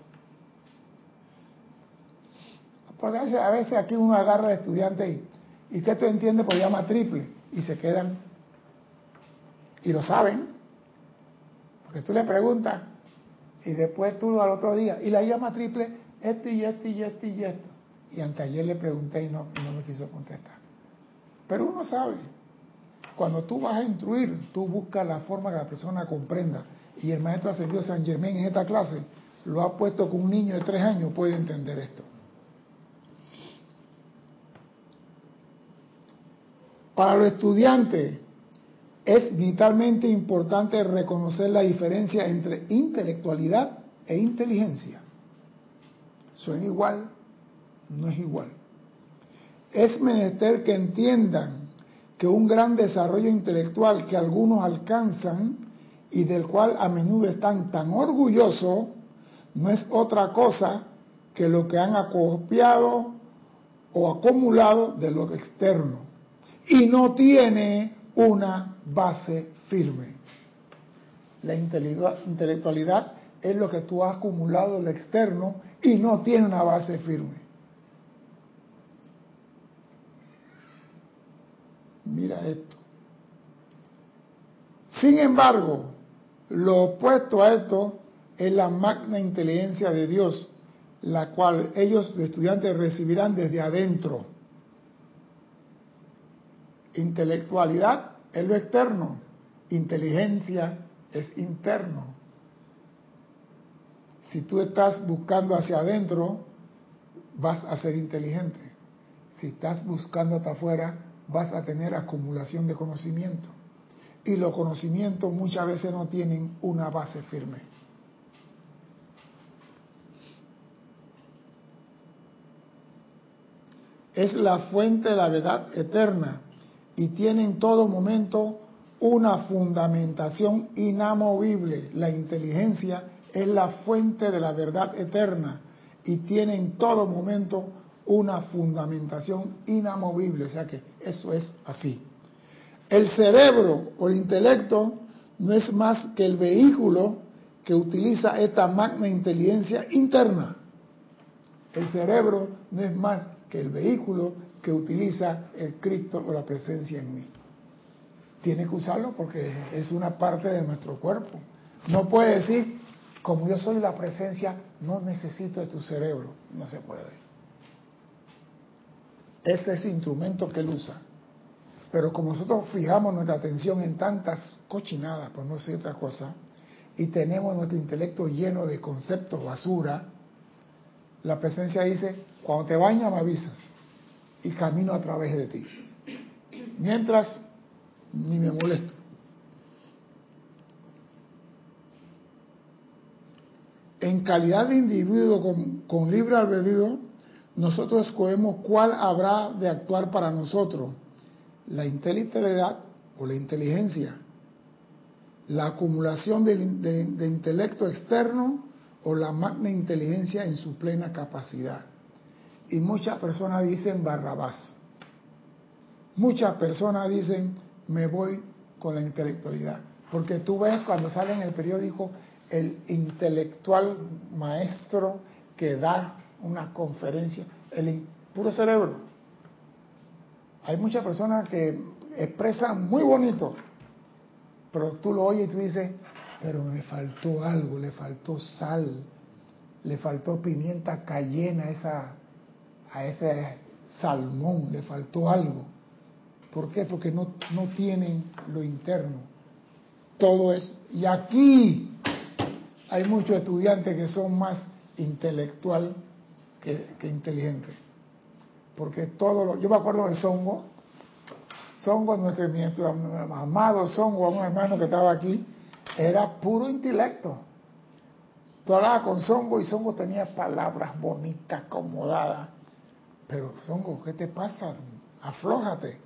Porque a veces, aquí uno agarra al estudiante y, ¿y qué tú entiendes? Pues llama triple y se quedan y lo saben. Porque tú le preguntas y después tú al otro día y la llama triple esto y esto y esto y esto. Y ayer le pregunté y no, no me quiso contestar. Pero uno sabe, cuando tú vas a instruir, tú buscas la forma que la persona comprenda. Y el maestro ascendido San Germán en esta clase lo ha puesto que un niño de tres años puede entender esto. Para los estudiantes es vitalmente importante reconocer la diferencia entre intelectualidad e inteligencia. ¿Son igual? No es igual. Es menester que entiendan que un gran desarrollo intelectual que algunos alcanzan y del cual a menudo están tan orgullosos, no es otra cosa que lo que han acopiado o acumulado de lo externo y no tiene una base firme. La intelectualidad es lo que tú has acumulado en lo externo y no tiene una base firme. Mira esto. Sin embargo, lo opuesto a esto es la magna inteligencia de Dios, la cual ellos, los estudiantes, recibirán desde adentro. Intelectualidad es lo externo, inteligencia es interno. Si tú estás buscando hacia adentro, vas a ser inteligente. Si estás buscando hasta afuera, vas a tener acumulación de conocimiento. Y los conocimientos muchas veces no tienen una base firme. Es la fuente de la verdad eterna y tiene en todo momento una fundamentación inamovible. La inteligencia es la fuente de la verdad eterna y tiene en todo momento una fundamentación inamovible. O sea que eso es así. El cerebro o el intelecto no es más que el vehículo que utiliza esta magna inteligencia interna. El cerebro no es más que el vehículo que utiliza el Cristo o la presencia en mí. Tiene que usarlo porque es una parte de nuestro cuerpo. No puede decir, como yo soy la presencia, no necesito de tu cerebro. No se puede. Ese es el instrumento que él usa. Pero como nosotros fijamos nuestra atención en tantas cochinadas, por no decir otra cosa, y tenemos nuestro intelecto lleno de conceptos basura, la presencia dice, cuando te bañas me avisas y camino a través de ti. Mientras, ni me molesto. En calidad de individuo con, con libre albedrío, nosotros escogemos cuál habrá de actuar para nosotros, la inteligibilidad o la inteligencia, la acumulación de intelecto externo o la magna inteligencia en su plena capacidad. Y muchas personas dicen Barrabás. Muchas personas dicen me voy con la intelectualidad. Porque tú ves cuando sale en el periódico el intelectual maestro que da una conferencia, el puro cerebro. Hay muchas personas que expresan muy bonito, pero tú lo oyes y tú dices, pero me faltó algo, le faltó sal, le faltó pimienta cayena a, esa, a ese salmón, le faltó algo. ¿Por qué? Porque no, no tienen lo interno. Todo es... Y aquí hay muchos estudiantes que son más intelectual que, inteligente. Porque todo lo, yo me acuerdo de Songo, Songo, nuestro, nuestro amado Songo, un hermano que estaba aquí, era puro intelecto. Tú hablabas con Songo y Songo tenía palabras bonitas, acomodadas. Pero Songo, ¿qué te pasa? Aflójate.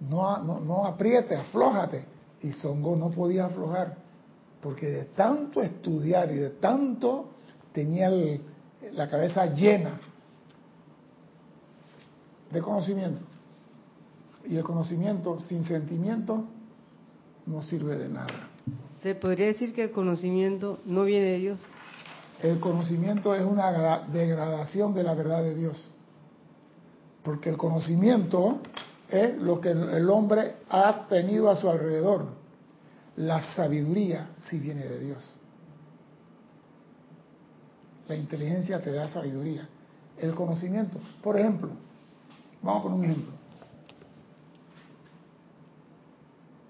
No, no, no apriete, aflójate. Y Songo no podía aflojar, porque de tanto estudiar y de tanto tenía la cabeza llena de conocimiento. Y el conocimiento sin sentimiento no sirve de nada. ¿Se podría decir que el conocimiento no viene de Dios? El conocimiento es una degradación de la verdad de Dios. Porque el conocimiento es lo que el hombre ha tenido a su alrededor. La sabiduría sí viene de Dios. La inteligencia te da sabiduría. El conocimiento, por ejemplo, vamos a poner un ejemplo.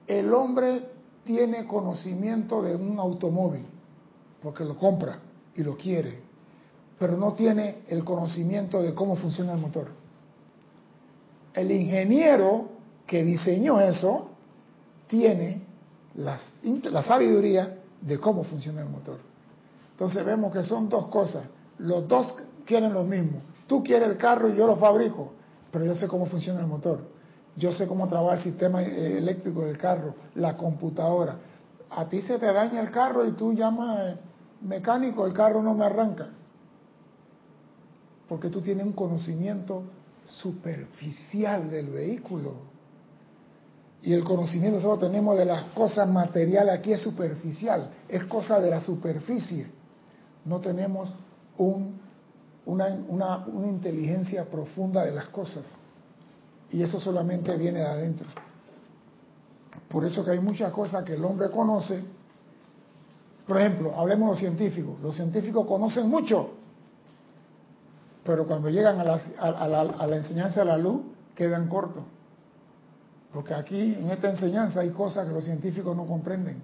El hombre tiene conocimiento de un automóvil porque lo compra y lo quiere, pero no tiene el conocimiento de cómo funciona el motor. El ingeniero que diseñó eso tiene la sabiduría de cómo funciona el motor. Entonces vemos que son dos cosas. Los dos quieren lo mismo. Tú quieres el carro y yo lo fabrico, pero yo sé cómo funciona el motor. Yo sé cómo trabaja el sistema eh, eléctrico del carro, la computadora. A ti se te daña el carro y tú llamas mecánico, el carro no me arranca. Porque tú tienes un conocimiento superficial del vehículo. Y el conocimiento solo tenemos de las cosas materiales aquí es superficial, es cosa de la superficie. No tenemos una, una inteligencia profunda de las cosas. Y eso solamente viene de adentro. Por eso que hay muchas cosas que el hombre conoce. Por ejemplo, hablemos de los científicos. Los científicos conocen mucho, pero cuando llegan a la, a, la, a la, enseñanza de la luz, quedan cortos. Porque aquí, en esta enseñanza, hay cosas que los científicos no comprenden.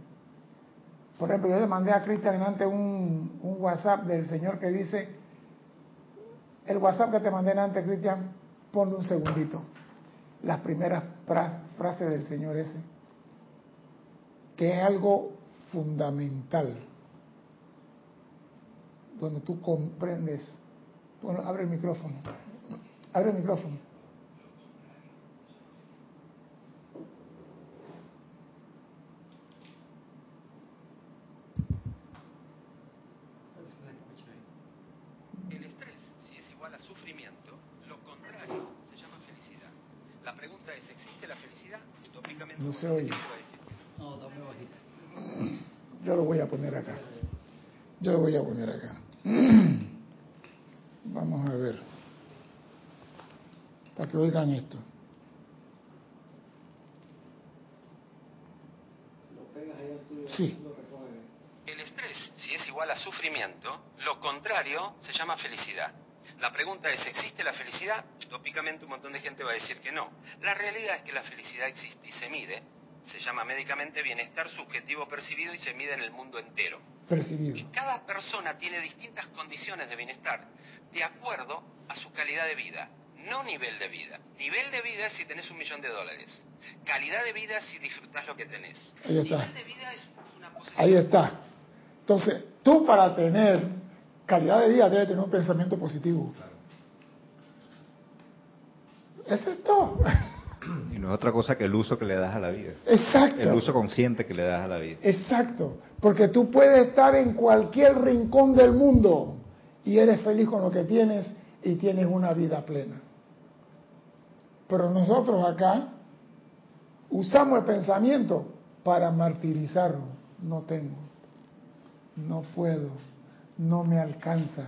Por ejemplo, yo le mandé a Cristian antes un, un WhatsApp del señor que dice, el WhatsApp que te mandé antes, Cristian, ponle un segundito. Las primeras frases del señor ese, que es algo fundamental, donde tú comprendes bueno, abre el micrófono. Abre el micrófono. El estrés, si es igual a sufrimiento, lo contrario se llama felicidad. La pregunta es, ¿existe la felicidad? Utópicamente, no se oye. No, está muy bajito. Yo lo voy a poner acá. Yo lo voy a poner acá. Vamos a ver. Para que oigan esto. Sí. El estrés, si es igual a sufrimiento, lo contrario se llama felicidad. La pregunta es, ¿existe la felicidad? Tópicamente un montón de gente va a decir que no. La realidad es que la felicidad existe y se mide. Se llama médicamente bienestar subjetivo percibido y se mide en el mundo entero. Percibido. Y cada persona tiene distintas condiciones de bienestar de acuerdo a su calidad de vida, no nivel de vida. Nivel de vida es si tenés un millón de dólares. Calidad de vida si disfrutás lo que tenés. Ahí está. Nivel de vida es una posesión. Ahí está. Entonces, tú para tener calidad de vida debes tener un pensamiento positivo. Eso es todo. Y no es otra cosa que el uso que le das a la vida. Exacto. El uso consciente que le das a la vida. Exacto. Porque tú puedes estar en cualquier rincón del mundo y eres feliz con lo que tienes y tienes una vida plena. Pero nosotros acá usamos el pensamiento para martirizarlo. No tengo, no puedo, no me alcanza,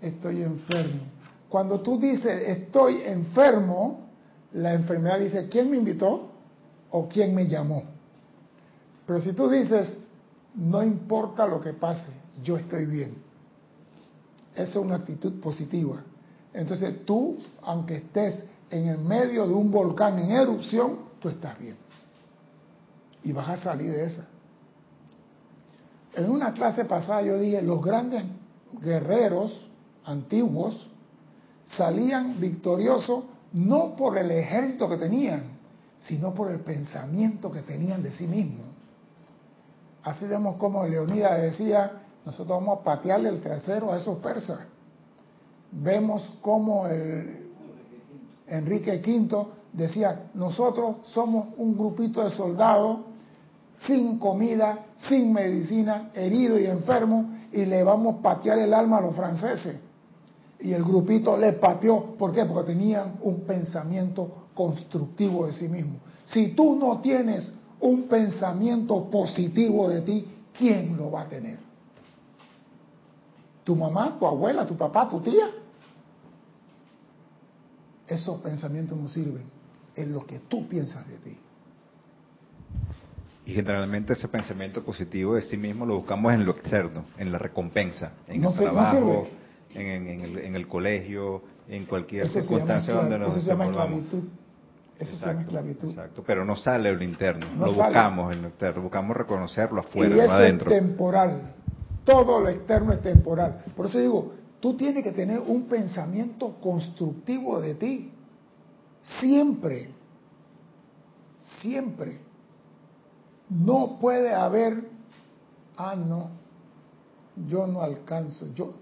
estoy enfermo. Cuando tú dices estoy enfermo, la enfermedad dice, ¿quién me invitó o quién me llamó? Pero si tú dices, no importa lo que pase, yo estoy bien. Esa es una actitud positiva. Entonces tú, aunque estés en el medio de un volcán en erupción, tú estás bien. Y vas a salir de esa. En una clase pasada yo dije, los grandes guerreros antiguos salían victoriosos no por el ejército que tenían, sino por el pensamiento que tenían de sí mismos. Así vemos como Leonidas decía, nosotros vamos a patearle el trasero a esos persas. Vemos como el Enrique V decía, nosotros somos un grupito de soldados sin comida, sin medicina, herido y enfermo, y le vamos a patear el alma a los franceses. Y el grupito le pateó, ¿por qué? Porque tenían un pensamiento constructivo de sí mismo. Si tú no tienes un pensamiento positivo de ti, ¿quién lo va a tener? ¿Tu mamá, tu abuela, tu papá, tu tía? Esos pensamientos no sirven, es lo que tú piensas de ti. Y generalmente ese pensamiento positivo de sí mismo lo buscamos en lo externo, en la recompensa, en el trabajo, en, el, colegio, en cualquier circunstancia donde nos Eso esclavitud. Eso se llama esclavitud. Exacto, pero no sale lo interno, lo buscamos en lo externo, buscamos reconocerlo afuera, y no adentro. Es temporal, todo lo externo es temporal. Por eso digo, tú tienes que tener un pensamiento constructivo de ti, siempre, siempre. No puede haber, ah, no, yo no alcanzo, yo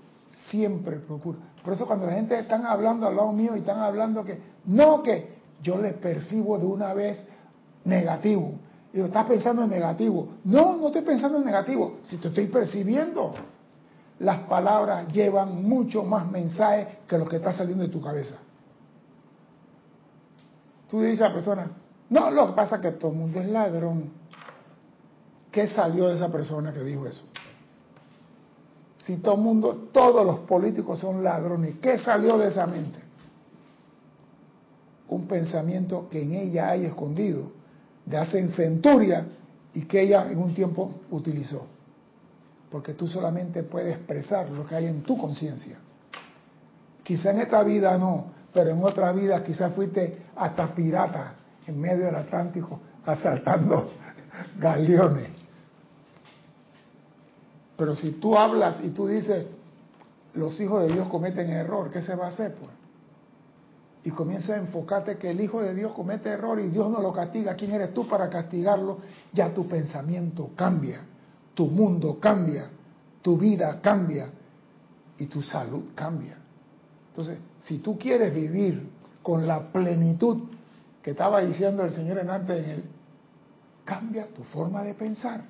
siempre procuro. Por eso cuando la gente está hablando al lado mío y están hablando que, no, que yo le percibo de una vez negativo. Digo, estás pensando en negativo. No, no estoy pensando en negativo. Si te estoy percibiendo, las palabras llevan mucho más mensaje que lo que está saliendo de tu cabeza. Tú le dices a la persona, no, lo que pasa es que todo el mundo es ladrón. ¿Qué salió de esa persona que dijo eso? Si todo el mundo, todos los políticos son ladrones, ¿qué salió de esa mente? Un pensamiento que en ella hay escondido, de hace centuria y que ella en un tiempo utilizó. Porque tú solamente puedes expresar lo que hay en tu conciencia. Quizá en esta vida no, pero en otra vida quizás fuiste hasta pirata en medio del Atlántico asaltando galeones. Pero si tú hablas y tú dices, los hijos de Dios cometen error, ¿qué se va a hacer? Pues? Y comienza a enfocarte que el Hijo de Dios comete error y Dios no lo castiga. ¿Quién eres tú para castigarlo? Ya tu pensamiento cambia, tu mundo cambia, tu vida cambia y tu salud cambia. Entonces, si tú quieres vivir con la plenitud que estaba diciendo el Señor en antes en él, cambia tu forma de pensar.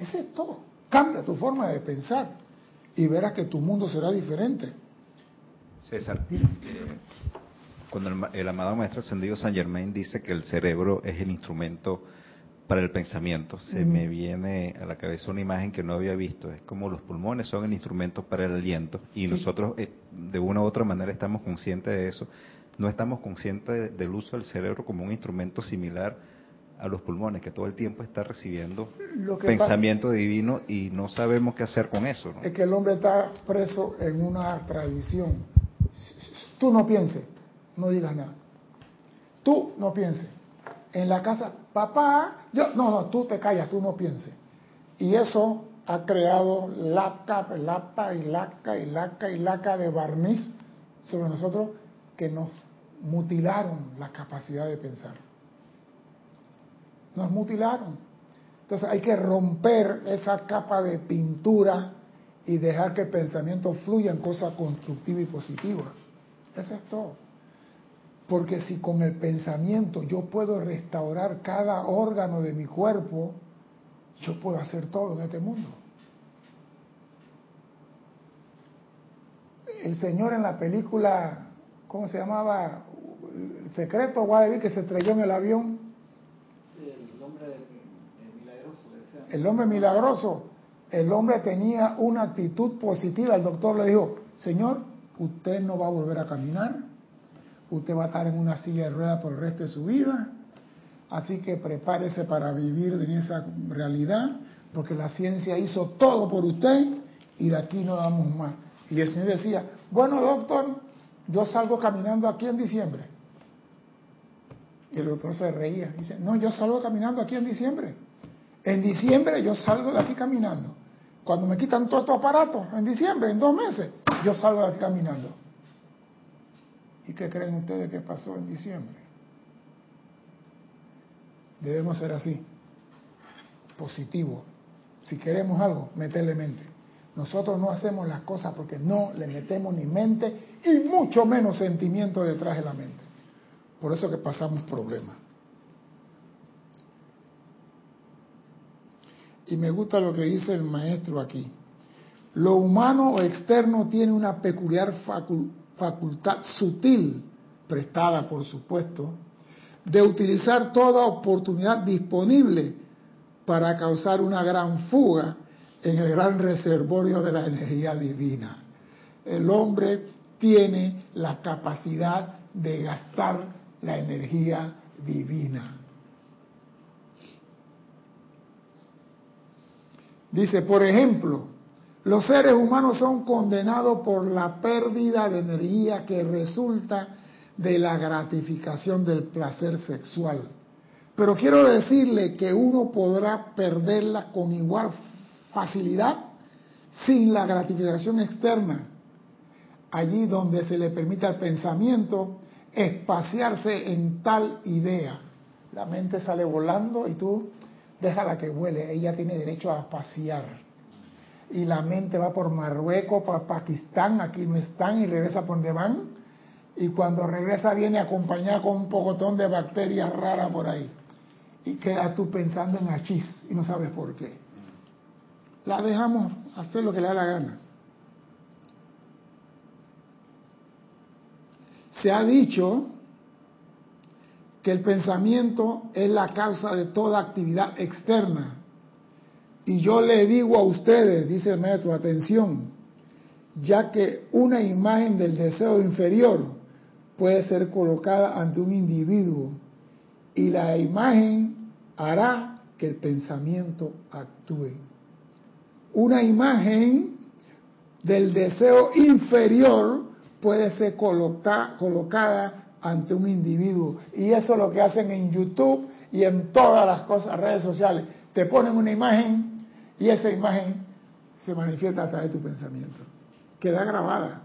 Ese es todo. Cambia tu forma de pensar y verás que tu mundo será diferente. César, eh, cuando el, amado Maestro Ascendido San Germain dice que el cerebro es el instrumento para el pensamiento, se me viene a la cabeza una imagen que no había visto. Es como los pulmones son el instrumento para el aliento y nosotros eh, de una u otra manera estamos conscientes de eso. No estamos conscientes del uso del cerebro como un instrumento similar a los pulmones, que todo el tiempo está recibiendo pensamiento divino y no sabemos qué hacer con eso. Es que el hombre está preso en una tradición. Tú no pienses, no digas nada. Tú no pienses. En la casa, papá, yo, no, no, tú te callas, tú no pienses. Y eso ha creado laca, y laca y laca y laca de barniz sobre nosotros que nos mutilaron la capacidad de pensar nos mutilaron. Entonces hay que romper esa capa de pintura y dejar que el pensamiento fluya en cosas constructivas y positivas. Eso es todo. Porque si con el pensamiento yo puedo restaurar cada órgano de mi cuerpo, yo puedo hacer todo en este mundo. El señor en la película, ¿cómo se llamaba? El secreto, Guadalupe, que se estrelló en el avión, el hombre milagroso, el hombre tenía una actitud positiva. El doctor le dijo, Señor, usted no va a volver a caminar, usted va a estar en una silla de ruedas por el resto de su vida, así que prepárese para vivir en esa realidad, porque la ciencia hizo todo por usted y de aquí no damos más. Y el Señor decía, bueno doctor, yo salgo caminando aquí en diciembre. Y el doctor se reía, dice, no, yo salgo caminando aquí en diciembre. En diciembre yo salgo de aquí caminando. Cuando me quitan todo estos aparato, en diciembre, en dos meses, yo salgo de aquí caminando. ¿Y qué creen ustedes que pasó en diciembre? Debemos ser así, positivo. Si queremos algo, meterle mente. Nosotros no hacemos las cosas porque no le metemos ni mente y mucho menos sentimiento detrás de la mente. Por eso que pasamos problemas. Y me gusta lo que dice el maestro aquí. Lo humano o externo tiene una peculiar facultad sutil, prestada por supuesto, de utilizar toda oportunidad disponible para causar una gran fuga en el gran reservorio de la energía divina. El hombre tiene la capacidad de gastar la energía divina. Dice, por ejemplo, los seres humanos son condenados por la pérdida de energía que resulta de la gratificación del placer sexual. Pero quiero decirle que uno podrá perderla con igual facilidad sin la gratificación externa. Allí donde se le permite al pensamiento espaciarse en tal idea. La mente sale volando y tú déjala que vuele, ella tiene derecho a pasear. Y la mente va por Marruecos, por Pakistán, aquí no están, y regresa por donde van. Y cuando regresa viene acompañada con un pocotón de bacterias raras por ahí. Y quedas tú pensando en hachís y no sabes por qué. La dejamos hacer lo que le da la gana. Se ha dicho que el pensamiento es la causa de toda actividad externa. Y yo le digo a ustedes, dice el maestro, atención, ya que una imagen del deseo inferior puede ser colocada ante un individuo y la imagen hará que el pensamiento actúe. Una imagen del deseo inferior puede ser colocada ante un individuo. Y eso es lo que hacen en YouTube y en todas las cosas, redes sociales. Te ponen una imagen y esa imagen se manifiesta a través de tu pensamiento. Queda grabada.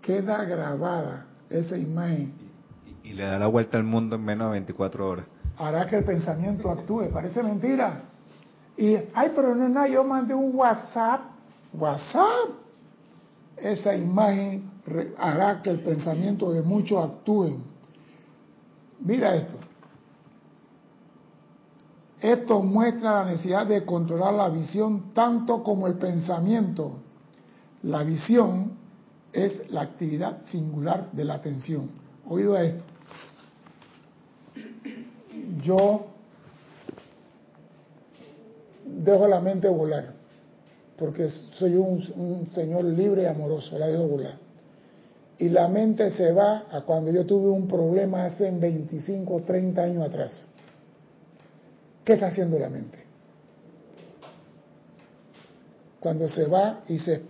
Queda grabada esa imagen. Y, le da la vuelta al mundo en menos de 24 horas. Hará que el pensamiento actúe. Parece mentira. Y, ay, pero no es nada, yo mandé un WhatsApp. WhatsApp. Esa imagen hará que el pensamiento de muchos actúen. Mira esto. Esto muestra la necesidad de controlar la visión tanto como el pensamiento. La visión es la actividad singular de la atención. Oído esto. Yo dejo la mente volar, porque soy un, señor libre y amoroso, la dejo y la mente se va a cuando yo tuve un problema hace 25 o 30 años atrás. ¿Qué está haciendo la mente? Cuando se va y se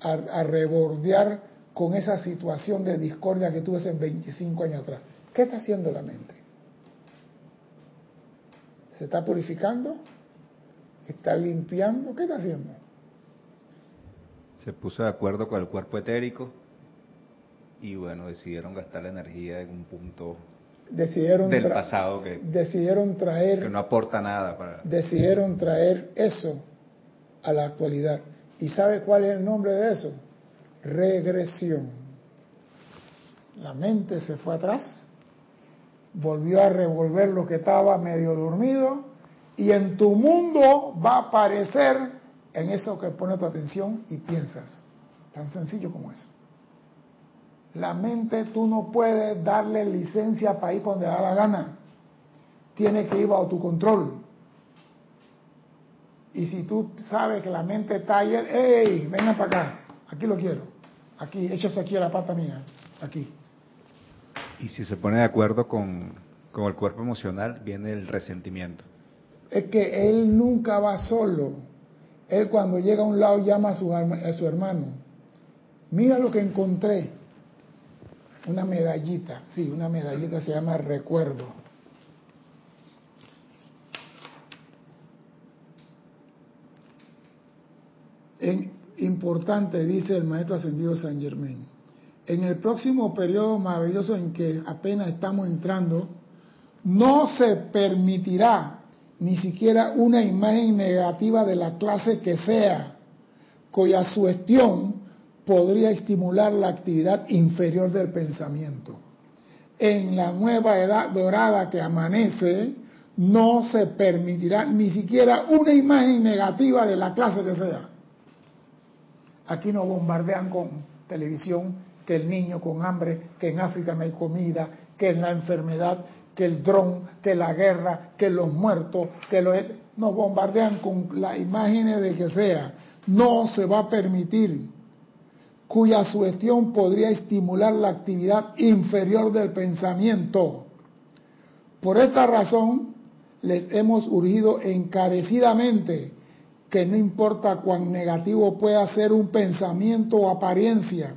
a, rebordear con esa situación de discordia que tuve hace 25 años atrás. ¿Qué está haciendo la mente? ¿Se está purificando? ¿Está limpiando? ¿Qué está haciendo? Se puso de acuerdo con el cuerpo etérico y bueno, decidieron gastar la energía en un punto decidieron del pasado que decidieron traer que no aporta nada para decidieron traer eso a la actualidad. Y sabe cuál es el nombre de eso regresión. La mente se fue atrás volvió a revolver lo que estaba medio dormido y en tu mundo va a aparecer en eso que pone tu atención y piensas tan sencillo como eso la mente tú no puedes darle licencia para ir donde da la gana. Tiene que ir bajo tu control. Y si tú sabes que la mente está ahí, ¡ey! Venga para acá. Aquí lo quiero. Aquí, échase aquí a la pata mía. Aquí. Y si se pone de acuerdo con, con el cuerpo emocional, viene el resentimiento. Es que él nunca va solo. Él cuando llega a un lado llama a su, a su hermano. Mira lo que encontré una medallita, sí, una medallita se llama recuerdo. Importante, dice el maestro ascendido San Germain, en el próximo periodo maravilloso en que apenas estamos entrando, no se permitirá ni siquiera una imagen negativa de la clase que sea, cuya sugestión podría estimular la actividad inferior del pensamiento. En la nueva edad dorada que amanece, no se permitirá ni siquiera una imagen negativa de la clase que sea. Aquí nos bombardean con televisión que el niño con hambre, que en África no hay comida, que en la enfermedad, que el dron, que la guerra, que los muertos, que los... nos bombardean con las imágenes de que sea. No se va a permitir cuya sugestión podría estimular la actividad inferior del pensamiento. Por esta razón, les hemos urgido encarecidamente que no importa cuán negativo pueda ser un pensamiento o apariencia,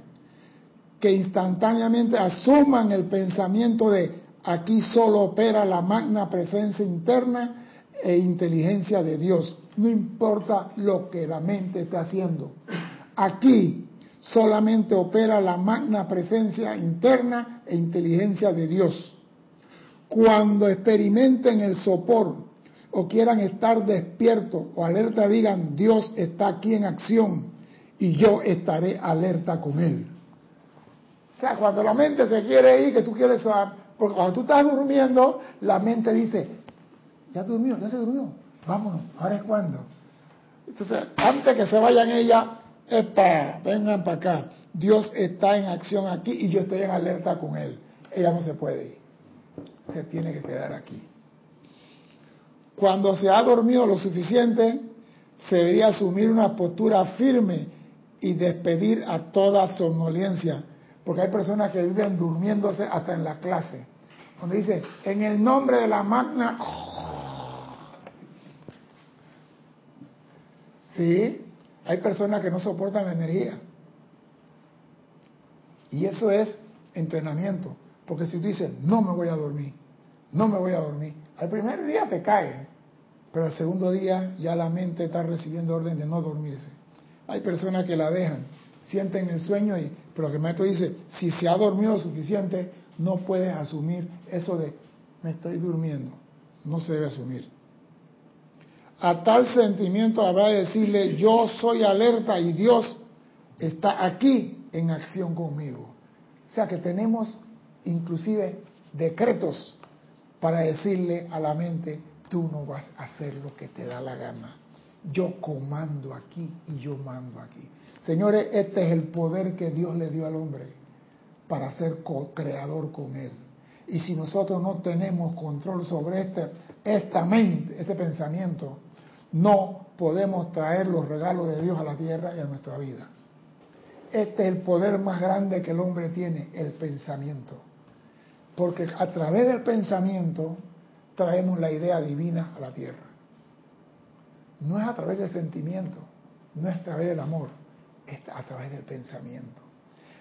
que instantáneamente asuman el pensamiento de aquí solo opera la magna presencia interna e inteligencia de Dios. No importa lo que la mente está haciendo. Aquí solamente opera la magna presencia interna e inteligencia de Dios. Cuando experimenten el sopor o quieran estar despiertos o alerta, digan, Dios está aquí en acción y yo estaré alerta con Él. O sea, cuando la mente se quiere ir, que tú quieres saber, porque cuando tú estás durmiendo, la mente dice, ya durmió, ya se durmió, vámonos, ahora es cuando. Entonces, antes que se vayan ellas, Epa, vengan para acá. Dios está en acción aquí y yo estoy en alerta con Él. Ella no se puede ir. Se tiene que quedar aquí. Cuando se ha dormido lo suficiente, se debería asumir una postura firme y despedir a toda somnolencia. Porque hay personas que viven durmiéndose hasta en la clase. Donde dice, en el nombre de la magna... ¿Sí? Hay personas que no soportan la energía. Y eso es entrenamiento. Porque si tú dices, no me voy a dormir, no me voy a dormir, al primer día te cae, pero al segundo día ya la mente está recibiendo orden de no dormirse. Hay personas que la dejan, sienten el sueño, y, pero que el maestro dice, si se ha dormido suficiente, no puedes asumir eso de, me estoy durmiendo. No se debe asumir. A tal sentimiento habrá de decirle, yo soy alerta y Dios está aquí en acción conmigo. O sea que tenemos inclusive decretos para decirle a la mente, tú no vas a hacer lo que te da la gana. Yo comando aquí y yo mando aquí. Señores, este es el poder que Dios le dio al hombre para ser co-creador con él. Y si nosotros no tenemos control sobre este, esta mente, este pensamiento, no podemos traer los regalos de Dios a la tierra y a nuestra vida. Este es el poder más grande que el hombre tiene, el pensamiento. Porque a través del pensamiento traemos la idea divina a la tierra. No es a través del sentimiento, no es a través del amor, a través del pensamiento.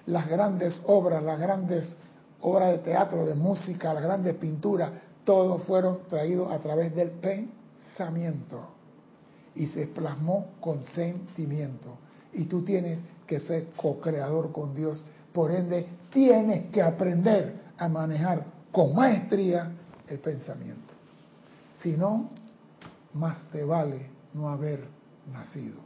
Las grandes obras, las grandes obras de teatro, de música, las grandes pinturas, todos fueron traídos a través del pensamiento y se plasmó con sentimiento. Y tú tienes que ser co-creador con Dios. Por ende, tienes que aprender a manejar con maestría el pensamiento. Si no, más te vale no haber nacido.